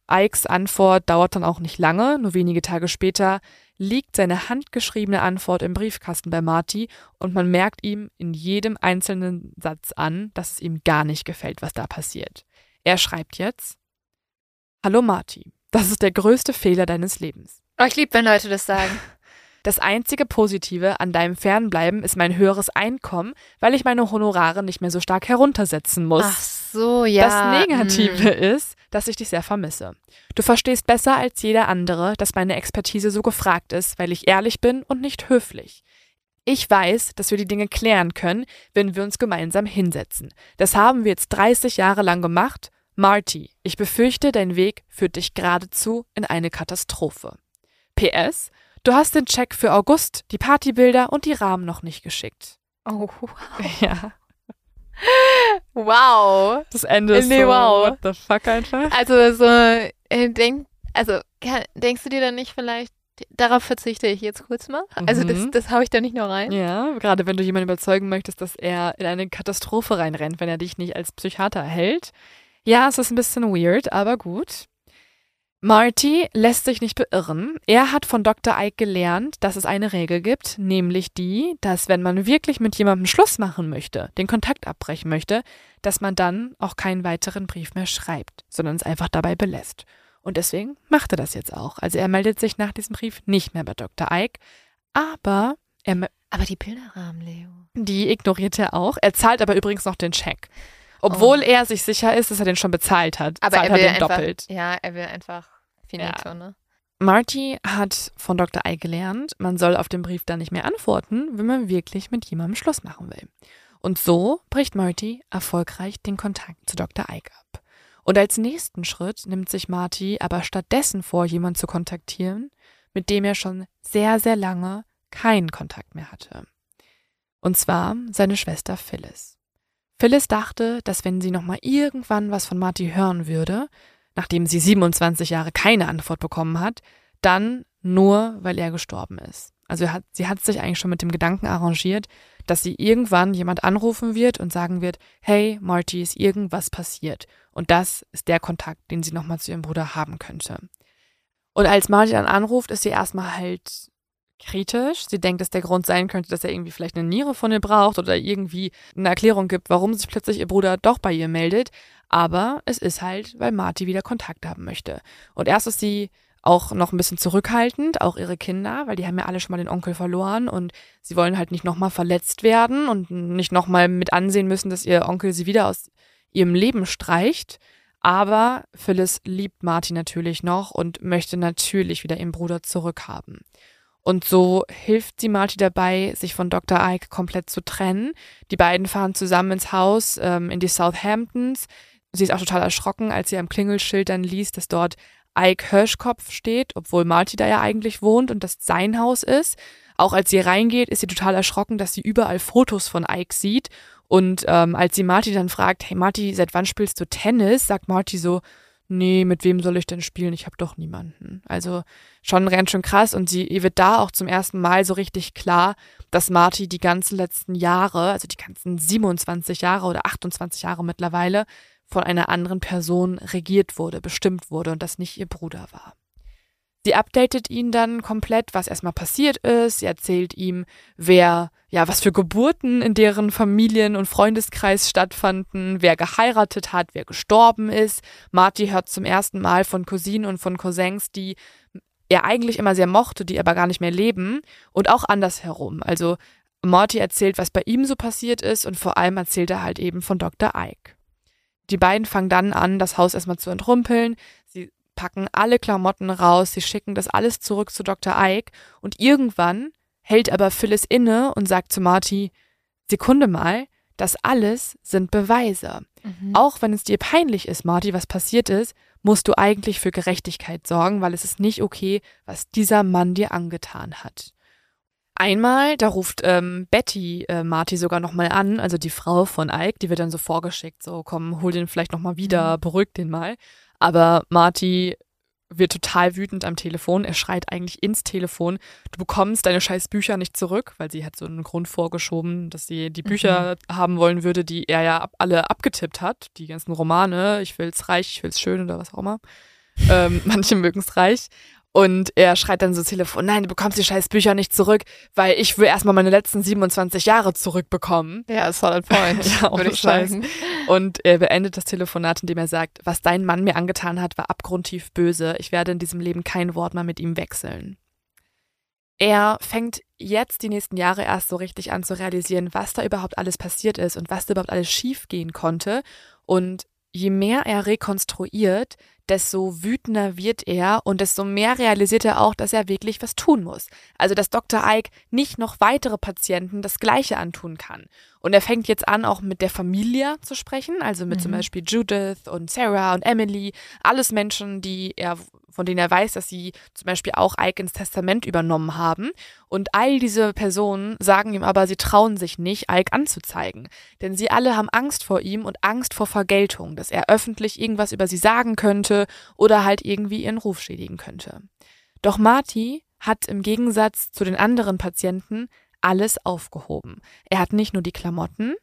Ikes Antwort dauert dann auch nicht lange. Nur wenige Tage später liegt seine handgeschriebene Antwort im Briefkasten bei Marty und man merkt ihm in jedem einzelnen Satz an, dass es ihm gar nicht gefällt, was da passiert. Er schreibt jetzt: Hallo Marty, das ist der größte Fehler deines Lebens. Oh, ich liebe, wenn Leute das sagen. Das einzige Positive an deinem Fernbleiben ist mein höheres Einkommen, weil ich meine Honorare nicht mehr so stark heruntersetzen muss. Ach so, ja. Das Negative mm. ist, dass ich dich sehr vermisse. Du verstehst besser als jeder andere, dass meine Expertise so gefragt ist, weil ich ehrlich bin und nicht höflich. Ich weiß, dass wir die Dinge klären können, wenn wir uns gemeinsam hinsetzen. Das haben wir jetzt 30 Jahre lang gemacht. Marty, ich befürchte, dein Weg führt dich geradezu in eine Katastrophe. PS, Du hast den Check für August, die Partybilder und die Rahmen noch nicht geschickt. Oh. Ja. Wow. Das Ende ist nee, so, wow. what the fuck einfach. Also so, äh, denk, also kann, denkst du dir dann nicht vielleicht, darauf verzichte ich jetzt kurz mal? Also das, Mhm. das hau ich da nicht nur rein. Ja, gerade wenn du jemanden überzeugen möchtest, dass er in eine Katastrophe reinrennt, wenn er dich nicht als Psychiater hält. Ja, es ist ein bisschen weird, aber gut. Marty lässt sich nicht beirren. Er hat von Dr. Ike gelernt, dass es eine Regel gibt, nämlich die, dass wenn man wirklich mit jemandem Schluss machen möchte, den Kontakt abbrechen möchte, dass man dann auch keinen weiteren Brief mehr schreibt, sondern es einfach dabei belässt. Und deswegen macht er das jetzt auch. Also er meldet sich nach diesem Brief nicht mehr bei Dr. Ike, aber er, Aber die Bilderrahmen, Leo. die ignoriert er auch. Er zahlt aber übrigens noch den Check. Obwohl Oh. er sich sicher ist, dass er den schon bezahlt hat, Aber zahlt er will er den einfach, doppelt. ja, er will einfach finito, ne? Marty hat von Dr. Ike gelernt, man soll auf den Brief dann nicht mehr antworten, wenn man wirklich mit jemandem Schluss machen will. Und so bricht Marty erfolgreich den Kontakt zu Dr. Ike ab. Und als nächsten Schritt nimmt sich Marty aber stattdessen vor, jemanden zu kontaktieren, mit dem er schon sehr, sehr lange keinen Kontakt mehr hatte. Und zwar seine Schwester Phyllis. Phyllis dachte, dass wenn sie nochmal irgendwann was von Marty hören würde, nachdem sie 27 Jahre keine Antwort bekommen hat, dann nur, weil er gestorben ist. Also hat, sie hat sich eigentlich schon mit dem Gedanken arrangiert, dass sie irgendwann jemand anrufen wird und sagen wird, hey, Marty, ist irgendwas passiert. Und das ist der Kontakt, den sie nochmal zu ihrem Bruder haben könnte. Und als Marty dann anruft, ist sie erstmal halt kritisch. Sie denkt, dass der Grund sein könnte, dass er irgendwie vielleicht eine Niere von ihr braucht oder irgendwie eine Erklärung gibt, warum sich plötzlich ihr Bruder doch bei ihr meldet. Aber es ist halt, weil Marty wieder Kontakt haben möchte. Und erst ist sie auch noch ein bisschen zurückhaltend, auch ihre Kinder, weil die haben ja alle schon mal den Onkel verloren und sie wollen halt nicht nochmal verletzt werden und nicht nochmal mit ansehen müssen, dass ihr Onkel sie wieder aus ihrem Leben streicht. Aber Phyllis liebt Marty natürlich noch und möchte natürlich wieder ihren Bruder zurückhaben. Und so hilft sie Marty dabei, sich von Dr. Ike komplett zu trennen. Die beiden fahren zusammen ins Haus ähm, in die Southamptons. Sie ist auch total erschrocken, als sie am Klingelschild dann liest, dass dort Ike Hirschkopf steht, obwohl Marty da ja eigentlich wohnt und das sein Haus ist. Auch als sie reingeht, ist sie total erschrocken, dass sie überall Fotos von Ike sieht. Und ähm, als sie Marty dann fragt, hey Marty, seit wann spielst du Tennis? sagt Marty so, nee, mit wem soll ich denn spielen? Ich habe doch niemanden. Also schon ganz schön krass. Und sie ihr wird da auch zum ersten Mal so richtig klar, dass Marty die ganzen letzten Jahre, also die ganzen 27 Jahre oder 28 Jahre mittlerweile, von einer anderen Person regiert wurde, bestimmt wurde und das nicht ihr Bruder war. Sie updatet ihn dann komplett, was erstmal passiert ist. Sie erzählt ihm, wer, ja, was für Geburten in deren Familien- und Freundeskreis stattfanden, wer geheiratet hat, wer gestorben ist. Marty hört zum ersten Mal von Cousinen und von Cousins, die er eigentlich immer sehr mochte, die aber gar nicht mehr leben und auch andersherum. Also Marty erzählt, was bei ihm so passiert ist und vor allem erzählt er halt eben von Dr. Ike. Die beiden fangen dann an, das Haus erstmal zu entrumpeln. Sie packen alle Klamotten raus, sie schicken das alles zurück zu Dr. Ike und irgendwann hält aber Phyllis inne und sagt zu Marty, Sekunde mal, das alles sind Beweise. Mhm. Auch wenn es dir peinlich ist, Marty, was passiert ist, musst du eigentlich für Gerechtigkeit sorgen, weil es ist nicht okay, was dieser Mann dir angetan hat. Einmal, da ruft ähm, Betty äh, Marty sogar nochmal an, also die Frau von Ike, die wird dann so vorgeschickt, so komm, hol den vielleicht nochmal wieder, mhm. beruhig den mal. Aber Marty wird total wütend am Telefon. Er schreit eigentlich ins Telefon. Du bekommst deine scheiß Bücher nicht zurück, weil sie hat so einen Grund vorgeschoben, dass sie die Bücher mhm. haben wollen würde, die er ja ab, alle abgetippt hat. Die ganzen Romane. Ich will's reich, ich will's schön oder was auch immer. ähm, manche mögen's reich. Und er schreit dann so Telefon, nein, du bekommst die scheiß Bücher nicht zurück, weil ich will erstmal meine letzten 27 Jahre zurückbekommen. Ja, solid point, ja, würde ich sagen. Und er beendet das Telefonat, indem er sagt, was dein Mann mir angetan hat, war abgrundtief böse. Ich werde in diesem Leben kein Wort mehr mit ihm wechseln. Er fängt jetzt die nächsten Jahre erst so richtig an zu realisieren, was da überhaupt alles passiert ist und was da überhaupt alles schiefgehen konnte. Und je mehr er rekonstruiert, desto wütender wird er und desto mehr realisiert er auch, dass er wirklich was tun muss. Also, dass Dr. Ike nicht noch weitere Patienten das Gleiche antun kann. Und er fängt jetzt an, auch mit der Familie zu sprechen, also mit mhm. zum Beispiel Judith und Sarah und Emily, alles Menschen, die er von denen er weiß, dass sie zum Beispiel auch Ike ins Testament übernommen haben. Und all diese Personen sagen ihm aber, sie trauen sich nicht, Ike anzuzeigen. Denn sie alle haben Angst vor ihm und Angst vor Vergeltung, dass er öffentlich irgendwas über sie sagen könnte oder halt irgendwie ihren Ruf schädigen könnte. Doch Marty hat im Gegensatz zu den anderen Patienten alles aufgehoben. Er hat nicht nur die Klamotten,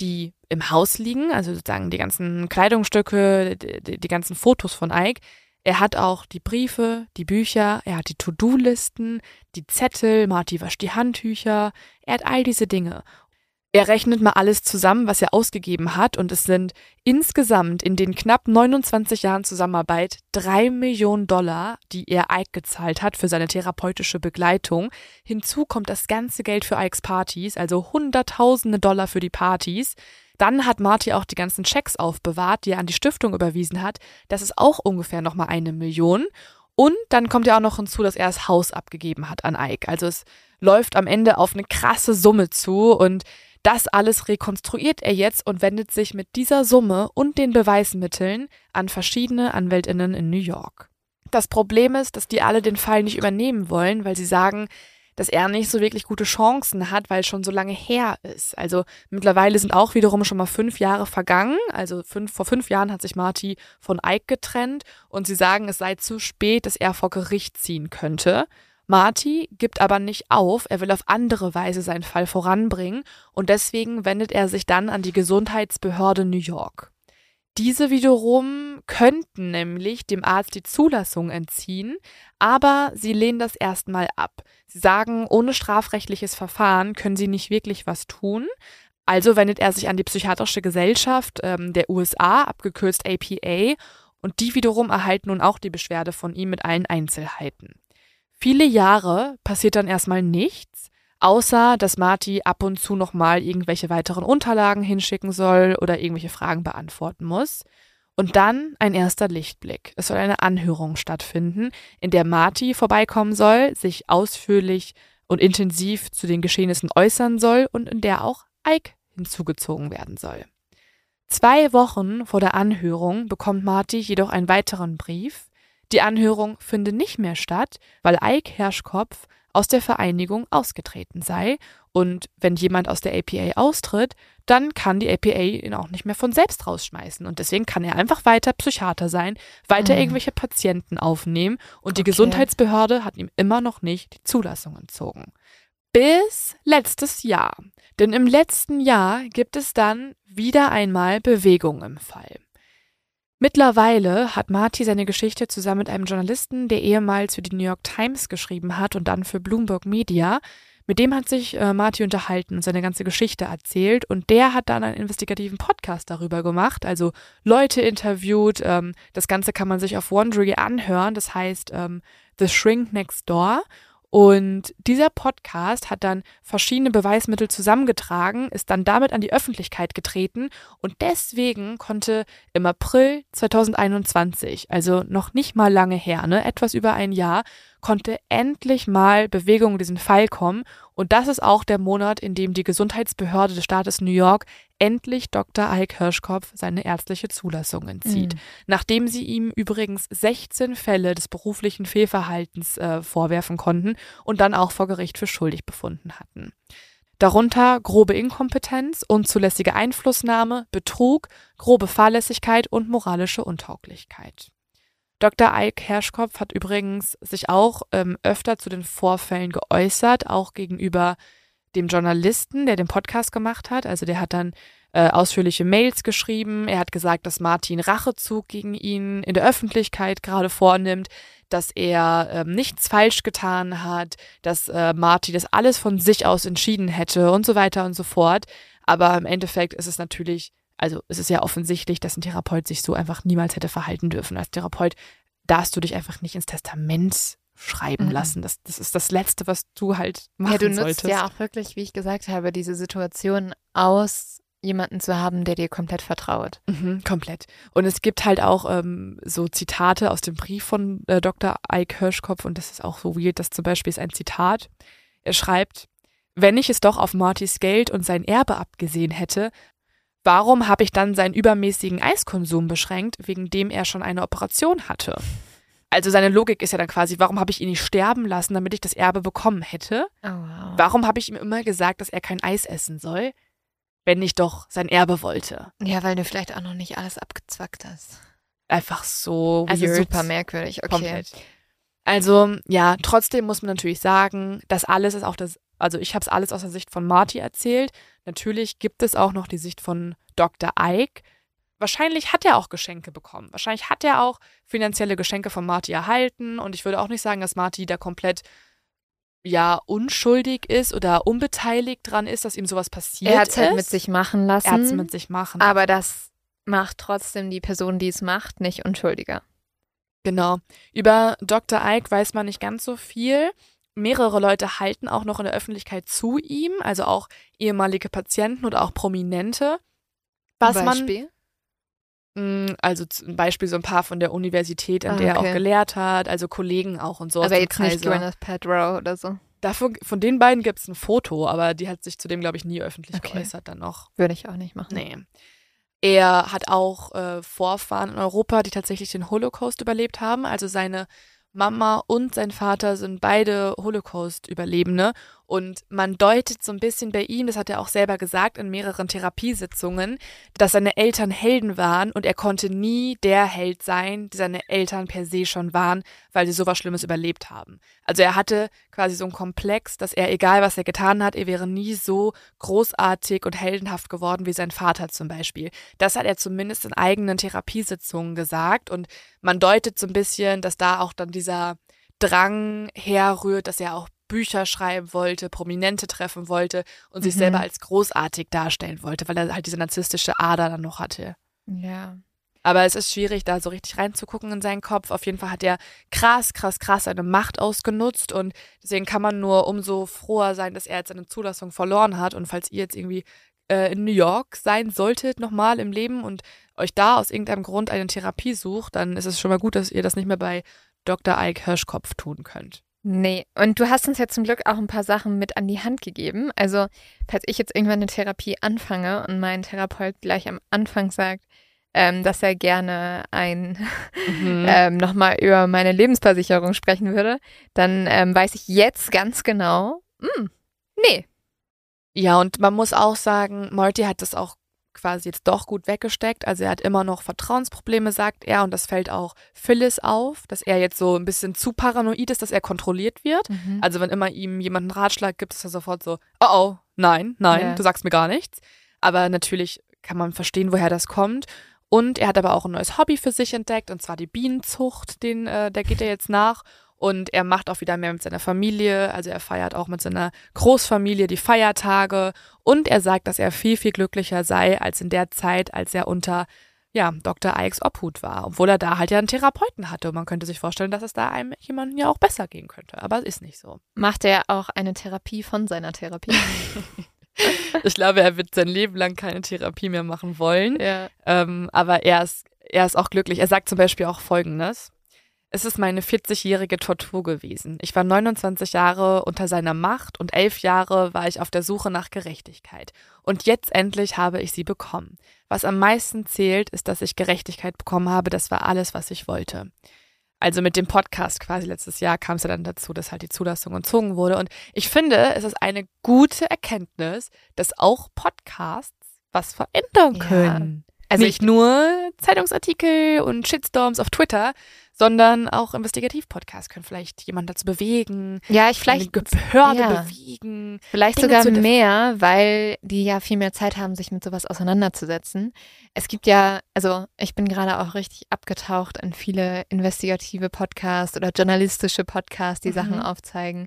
die im Haus liegen, also sozusagen die ganzen Kleidungsstücke, die, die ganzen Fotos von Ike, er hat auch die Briefe, die Bücher, er hat die To-Do-Listen, die Zettel, Marty wascht die Handtücher, er hat all diese Dinge. Er rechnet mal alles zusammen, was er ausgegeben hat, und es sind insgesamt in den knapp 29 Jahren Zusammenarbeit drei Millionen Dollar, die er Ike gezahlt hat für seine therapeutische Begleitung. Hinzu kommt das ganze Geld für Ikes Partys, also Hunderttausende Dollar für die Partys. Dann hat Marty auch die ganzen Checks aufbewahrt, die er an die Stiftung überwiesen hat. Das ist auch ungefähr nochmal eine Million. Und dann kommt ja auch noch hinzu, dass er das Haus abgegeben hat an Ike. Also es läuft am Ende auf eine krasse Summe zu und das alles rekonstruiert er jetzt und wendet sich mit dieser Summe und den Beweismitteln an verschiedene Anwältinnen in New York. Das Problem ist, dass die alle den Fall nicht übernehmen wollen, weil sie sagen, dass er nicht so wirklich gute Chancen hat, weil es schon so lange her ist. Also mittlerweile sind auch wiederum schon mal fünf Jahre vergangen. Also fünf, vor fünf Jahren hat sich Marty von Ike getrennt und sie sagen, es sei zu spät, dass er vor Gericht ziehen könnte. Marty gibt aber nicht auf, er will auf andere Weise seinen Fall voranbringen und deswegen wendet er sich dann an die Gesundheitsbehörde New York. Diese wiederum könnten nämlich dem Arzt die Zulassung entziehen, aber sie lehnen das erstmal ab. Sie sagen, ohne strafrechtliches Verfahren können sie nicht wirklich was tun. Also wendet er sich an die Psychiatrische Gesellschaft ähm, der USA, abgekürzt APA, und die wiederum erhalten nun auch die Beschwerde von ihm mit allen Einzelheiten. Viele Jahre passiert dann erstmal nichts, außer dass Marty ab und zu nochmal irgendwelche weiteren Unterlagen hinschicken soll oder irgendwelche Fragen beantworten muss. Und dann ein erster Lichtblick. Es soll eine Anhörung stattfinden, in der Marty vorbeikommen soll, sich ausführlich und intensiv zu den Geschehnissen äußern soll und in der auch Ike hinzugezogen werden soll. Zwei Wochen vor der Anhörung bekommt Marty jedoch einen weiteren Brief. Die Anhörung finde nicht mehr statt, weil Ike Herschkopf aus der Vereinigung ausgetreten sei. Und wenn jemand aus der APA austritt, dann kann die APA ihn auch nicht mehr von selbst rausschmeißen. Und deswegen kann er einfach weiter Psychiater sein, weiter mhm. irgendwelche Patienten aufnehmen. Und okay. die Gesundheitsbehörde hat ihm immer noch nicht die Zulassung entzogen. Bis letztes Jahr. Denn im letzten Jahr gibt es dann wieder einmal Bewegung im Fall. Mittlerweile hat Marty seine Geschichte zusammen mit einem Journalisten, der ehemals für die New York Times geschrieben hat und dann für Bloomberg Media. Mit dem hat sich äh, Marty unterhalten und seine ganze Geschichte erzählt und der hat dann einen investigativen Podcast darüber gemacht, also Leute interviewt. Ähm, das Ganze kann man sich auf Wondery anhören, das heißt ähm, The Shrink Next Door und dieser Podcast hat dann verschiedene Beweismittel zusammengetragen, ist dann damit an die Öffentlichkeit getreten und deswegen konnte im April 2021, also noch nicht mal lange her, ne, etwas über ein Jahr, konnte endlich mal Bewegung in diesen Fall kommen. Und das ist auch der Monat, in dem die Gesundheitsbehörde des Staates New York endlich Dr. Ike Hirschkopf seine ärztliche Zulassung entzieht. Mhm. Nachdem sie ihm übrigens 16 Fälle des beruflichen Fehlverhaltens äh, vorwerfen konnten und dann auch vor Gericht für schuldig befunden hatten. Darunter grobe Inkompetenz, unzulässige Einflussnahme, Betrug, grobe Fahrlässigkeit und moralische Untauglichkeit. Dr. Ike Herschkopf hat übrigens sich auch ähm, öfter zu den Vorfällen geäußert, auch gegenüber dem Journalisten, der den Podcast gemacht hat. Also der hat dann äh, ausführliche Mails geschrieben. Er hat gesagt, dass Martin Rachezug gegen ihn in der Öffentlichkeit gerade vornimmt, dass er ähm, nichts falsch getan hat, dass äh, Martin das alles von sich aus entschieden hätte und so weiter und so fort. Aber im Endeffekt ist es natürlich also es ist ja offensichtlich, dass ein Therapeut sich so einfach niemals hätte verhalten dürfen. Als Therapeut darfst du dich einfach nicht ins Testament schreiben mhm. lassen. Das, das ist das Letzte, was du halt machen solltest. Ja, du nutzt solltest. ja auch wirklich, wie ich gesagt habe, diese Situation aus, jemanden zu haben, der dir komplett vertraut. Mhm, komplett. Und es gibt halt auch ähm, so Zitate aus dem Brief von äh, Dr. Ike Hirschkopf und das ist auch so weird, das zum Beispiel ist ein Zitat. Er schreibt, wenn ich es doch auf Martys Geld und sein Erbe abgesehen hätte, Warum habe ich dann seinen übermäßigen Eiskonsum beschränkt, wegen dem er schon eine Operation hatte? Also seine Logik ist ja dann quasi, warum habe ich ihn nicht sterben lassen, damit ich das Erbe bekommen hätte? Oh, wow. Warum habe ich ihm immer gesagt, dass er kein Eis essen soll, wenn ich doch sein Erbe wollte? Ja, weil du vielleicht auch noch nicht alles abgezwackt hast. Einfach so. Also weird. super merkwürdig, okay. Komplett. Also ja, trotzdem muss man natürlich sagen, das alles ist auch das also ich habe es alles aus der Sicht von Marty erzählt. Natürlich gibt es auch noch die Sicht von Dr. Ike. Wahrscheinlich hat er auch Geschenke bekommen. Wahrscheinlich hat er auch finanzielle Geschenke von Marty erhalten. Und ich würde auch nicht sagen, dass Marty da komplett ja unschuldig ist oder unbeteiligt dran ist, dass ihm sowas passiert Er hat es halt mit sich machen lassen. Er hat es mit sich machen. Aber das macht trotzdem die Person, die es macht, nicht unschuldiger. Genau. Über Dr. Ike weiß man nicht ganz so viel mehrere Leute halten auch noch in der Öffentlichkeit zu ihm, also auch ehemalige Patienten oder auch Prominente. Was Beispiel? man mm, also zum Beispiel so ein paar von der Universität, an ah, der okay. er auch gelehrt hat, also Kollegen auch und so. Aber jetzt Kreise. nicht Gwyneth Paltrow oder so. Davon, von den beiden gibt es ein Foto, aber die hat sich zudem, glaube ich, nie öffentlich okay. geäußert dann noch. Würde ich auch nicht machen. Nee. Er hat auch äh, Vorfahren in Europa, die tatsächlich den Holocaust überlebt haben. Also seine Mama und sein Vater sind beide Holocaust-Überlebende und man deutet so ein bisschen bei ihm, das hat er auch selber gesagt in mehreren Therapiesitzungen, dass seine Eltern Helden waren und er konnte nie der Held sein, die seine Eltern per se schon waren, weil sie sowas Schlimmes überlebt haben. Also er hatte quasi so einen Komplex, dass er, egal was er getan hat, er wäre nie so großartig und heldenhaft geworden wie sein Vater zum Beispiel. Das hat er zumindest in eigenen Therapiesitzungen gesagt und man deutet so ein bisschen, dass da auch dann dieser Drang herrührt, dass er auch Bücher schreiben wollte, Prominente treffen wollte und sich mhm. selber als großartig darstellen wollte, weil er halt diese narzisstische Ader dann noch hatte. Ja. Aber es ist schwierig, da so richtig reinzugucken in seinen Kopf. Auf jeden Fall hat er krass, krass, krass seine Macht ausgenutzt und deswegen kann man nur umso froher sein, dass er jetzt seine Zulassung verloren hat. Und falls ihr jetzt irgendwie äh, in New York sein solltet, nochmal im Leben und euch da aus irgendeinem Grund eine Therapie sucht, dann ist es schon mal gut, dass ihr das nicht mehr bei Dr. Ike Hirschkopf tun könnt. Nee, und du hast uns ja zum Glück auch ein paar Sachen mit an die Hand gegeben. Also, falls ich jetzt irgendwann eine Therapie anfange und mein Therapeut gleich am Anfang sagt, ähm, dass er gerne ein mhm. ähm, nochmal über meine Lebensversicherung sprechen würde, dann ähm, weiß ich jetzt ganz genau, mh, hm, nee. Ja, und man muss auch sagen, Morty hat das auch quasi jetzt doch gut weggesteckt. Also er hat immer noch Vertrauensprobleme, sagt er, und das fällt auch Phyllis auf, dass er jetzt so ein bisschen zu paranoid ist, dass er kontrolliert wird. Mhm. Also wenn immer ihm jemand einen Ratschlag gibt, ist er sofort so, oh oh, nein, nein, ja. du sagst mir gar nichts. Aber natürlich kann man verstehen, woher das kommt. Und er hat aber auch ein neues Hobby für sich entdeckt, und zwar die Bienenzucht, den, äh, der geht er jetzt nach. Und er macht auch wieder mehr mit seiner Familie. Also er feiert auch mit seiner Großfamilie die Feiertage. Und er sagt, dass er viel, viel glücklicher sei als in der Zeit, als er unter ja, Dr. Ikes Obhut war, obwohl er da halt ja einen Therapeuten hatte. Und man könnte sich vorstellen, dass es da einem jemandem ja auch besser gehen könnte. Aber es ist nicht so. Macht er auch eine Therapie von seiner Therapie? ich glaube, er wird sein Leben lang keine Therapie mehr machen wollen. Ja. Ähm, aber er ist, er ist auch glücklich. Er sagt zum Beispiel auch Folgendes. Es ist meine 40-jährige Tortur gewesen. Ich war 29 Jahre unter seiner Macht und elf Jahre war ich auf der Suche nach Gerechtigkeit. Und jetzt endlich habe ich sie bekommen. Was am meisten zählt, ist, dass ich Gerechtigkeit bekommen habe. Das war alles, was ich wollte. Also mit dem Podcast quasi letztes Jahr kam es ja dann dazu, dass halt die Zulassung entzogen wurde. Und ich finde, es ist eine gute Erkenntnis, dass auch Podcasts was verändern können. Ja. Also nicht nur Zeitungsartikel und Shitstorms auf Twitter, sondern auch Investigativ-Podcasts können vielleicht jemanden dazu bewegen. Ja, ich vielleicht Behörde ja. bewegen. Vielleicht Dinge sogar mehr, weil die ja viel mehr Zeit haben, sich mit sowas auseinanderzusetzen. Es gibt ja, also ich bin gerade auch richtig abgetaucht in viele investigative Podcasts oder journalistische Podcasts, die mhm. Sachen aufzeigen.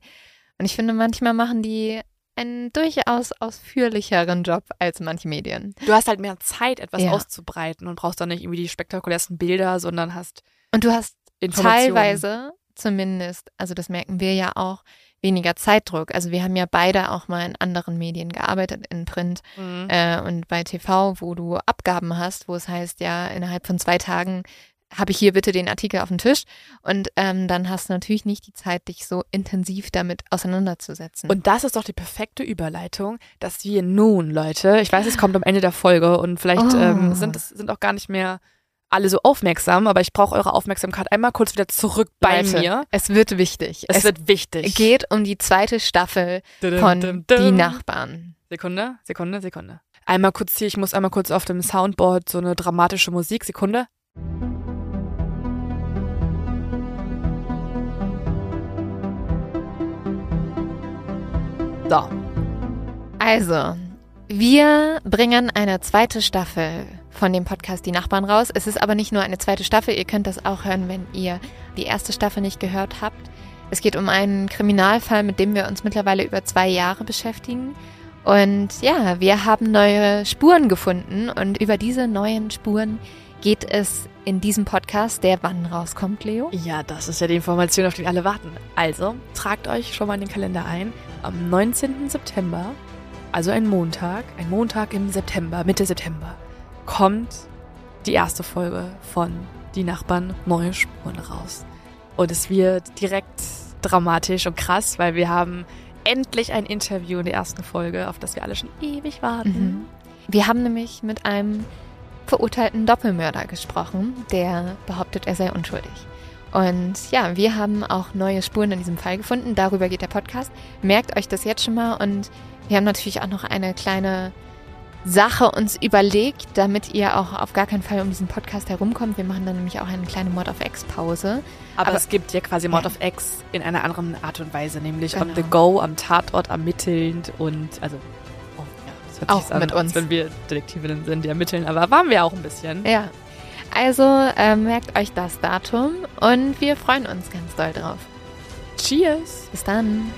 Und ich finde, manchmal machen die einen durchaus ausführlicheren Job als manche Medien. Du hast halt mehr Zeit, etwas ja. auszubreiten und brauchst dann nicht irgendwie die spektakulärsten Bilder, sondern hast. Und du hast teilweise zumindest, also das merken wir ja auch, weniger Zeitdruck. Also wir haben ja beide auch mal in anderen Medien gearbeitet, in Print mhm. äh, und bei TV, wo du Abgaben hast, wo es heißt, ja, innerhalb von zwei Tagen habe ich hier bitte den Artikel auf dem Tisch und ähm, dann hast du natürlich nicht die Zeit, dich so intensiv damit auseinanderzusetzen. Und das ist doch die perfekte Überleitung, dass wir nun, Leute, ich weiß, es kommt am Ende der Folge und vielleicht oh. ähm, sind sind auch gar nicht mehr alle so aufmerksam, aber ich brauche eure Aufmerksamkeit einmal kurz wieder zurück bei Leute, mir. Es wird wichtig. Es, es, wird wichtig. Es geht um die zweite Staffel dum, von dum, dum. Die Nachbarn. Sekunde, Sekunde, Sekunde. Einmal kurz hier, ich muss einmal kurz auf dem Soundboard so eine dramatische Musik. Sekunde. So. Also, wir bringen eine zweite Staffel von dem Podcast Die Nachbarn raus. Es ist aber nicht nur eine zweite Staffel, ihr könnt das auch hören, wenn ihr die erste Staffel nicht gehört habt. Es geht um einen Kriminalfall, mit dem wir uns mittlerweile über zwei Jahre beschäftigen. Und ja, wir haben neue Spuren gefunden und über diese neuen Spuren geht es in diesem Podcast, der wann rauskommt, Leo? Ja, das ist ja die Information, auf die alle warten. Also, tragt euch schon mal in den Kalender ein. Am 19. September, also ein Montag, ein Montag im September, Mitte September, kommt die erste Folge von Die Nachbarn Neue Spuren raus. Und es wird direkt dramatisch und krass, weil wir haben endlich ein Interview in der ersten Folge, auf das wir alle schon ewig warten. Mhm. Wir haben nämlich mit einem verurteilten Doppelmörder gesprochen, der behauptet, er sei unschuldig. Und ja, wir haben auch neue Spuren in diesem Fall gefunden. Darüber geht der Podcast. Merkt euch das jetzt schon mal. Und wir haben natürlich auch noch eine kleine Sache uns überlegt, damit ihr auch auf gar keinen Fall um diesen Podcast herumkommt. Wir machen dann nämlich auch eine kleine Mod of X Pause. Aber, Aber, es gibt ja quasi Mod ja. of X in einer anderen Art und Weise, nämlich genau. on the go, am Tatort ermittelnd und also auch an, mit uns, wenn wir Detektivinnen sind, die ermitteln. Aber waren wir auch ein bisschen. Ja. Also äh, merkt euch das Datum und wir freuen uns ganz doll drauf. Cheers. Bis dann.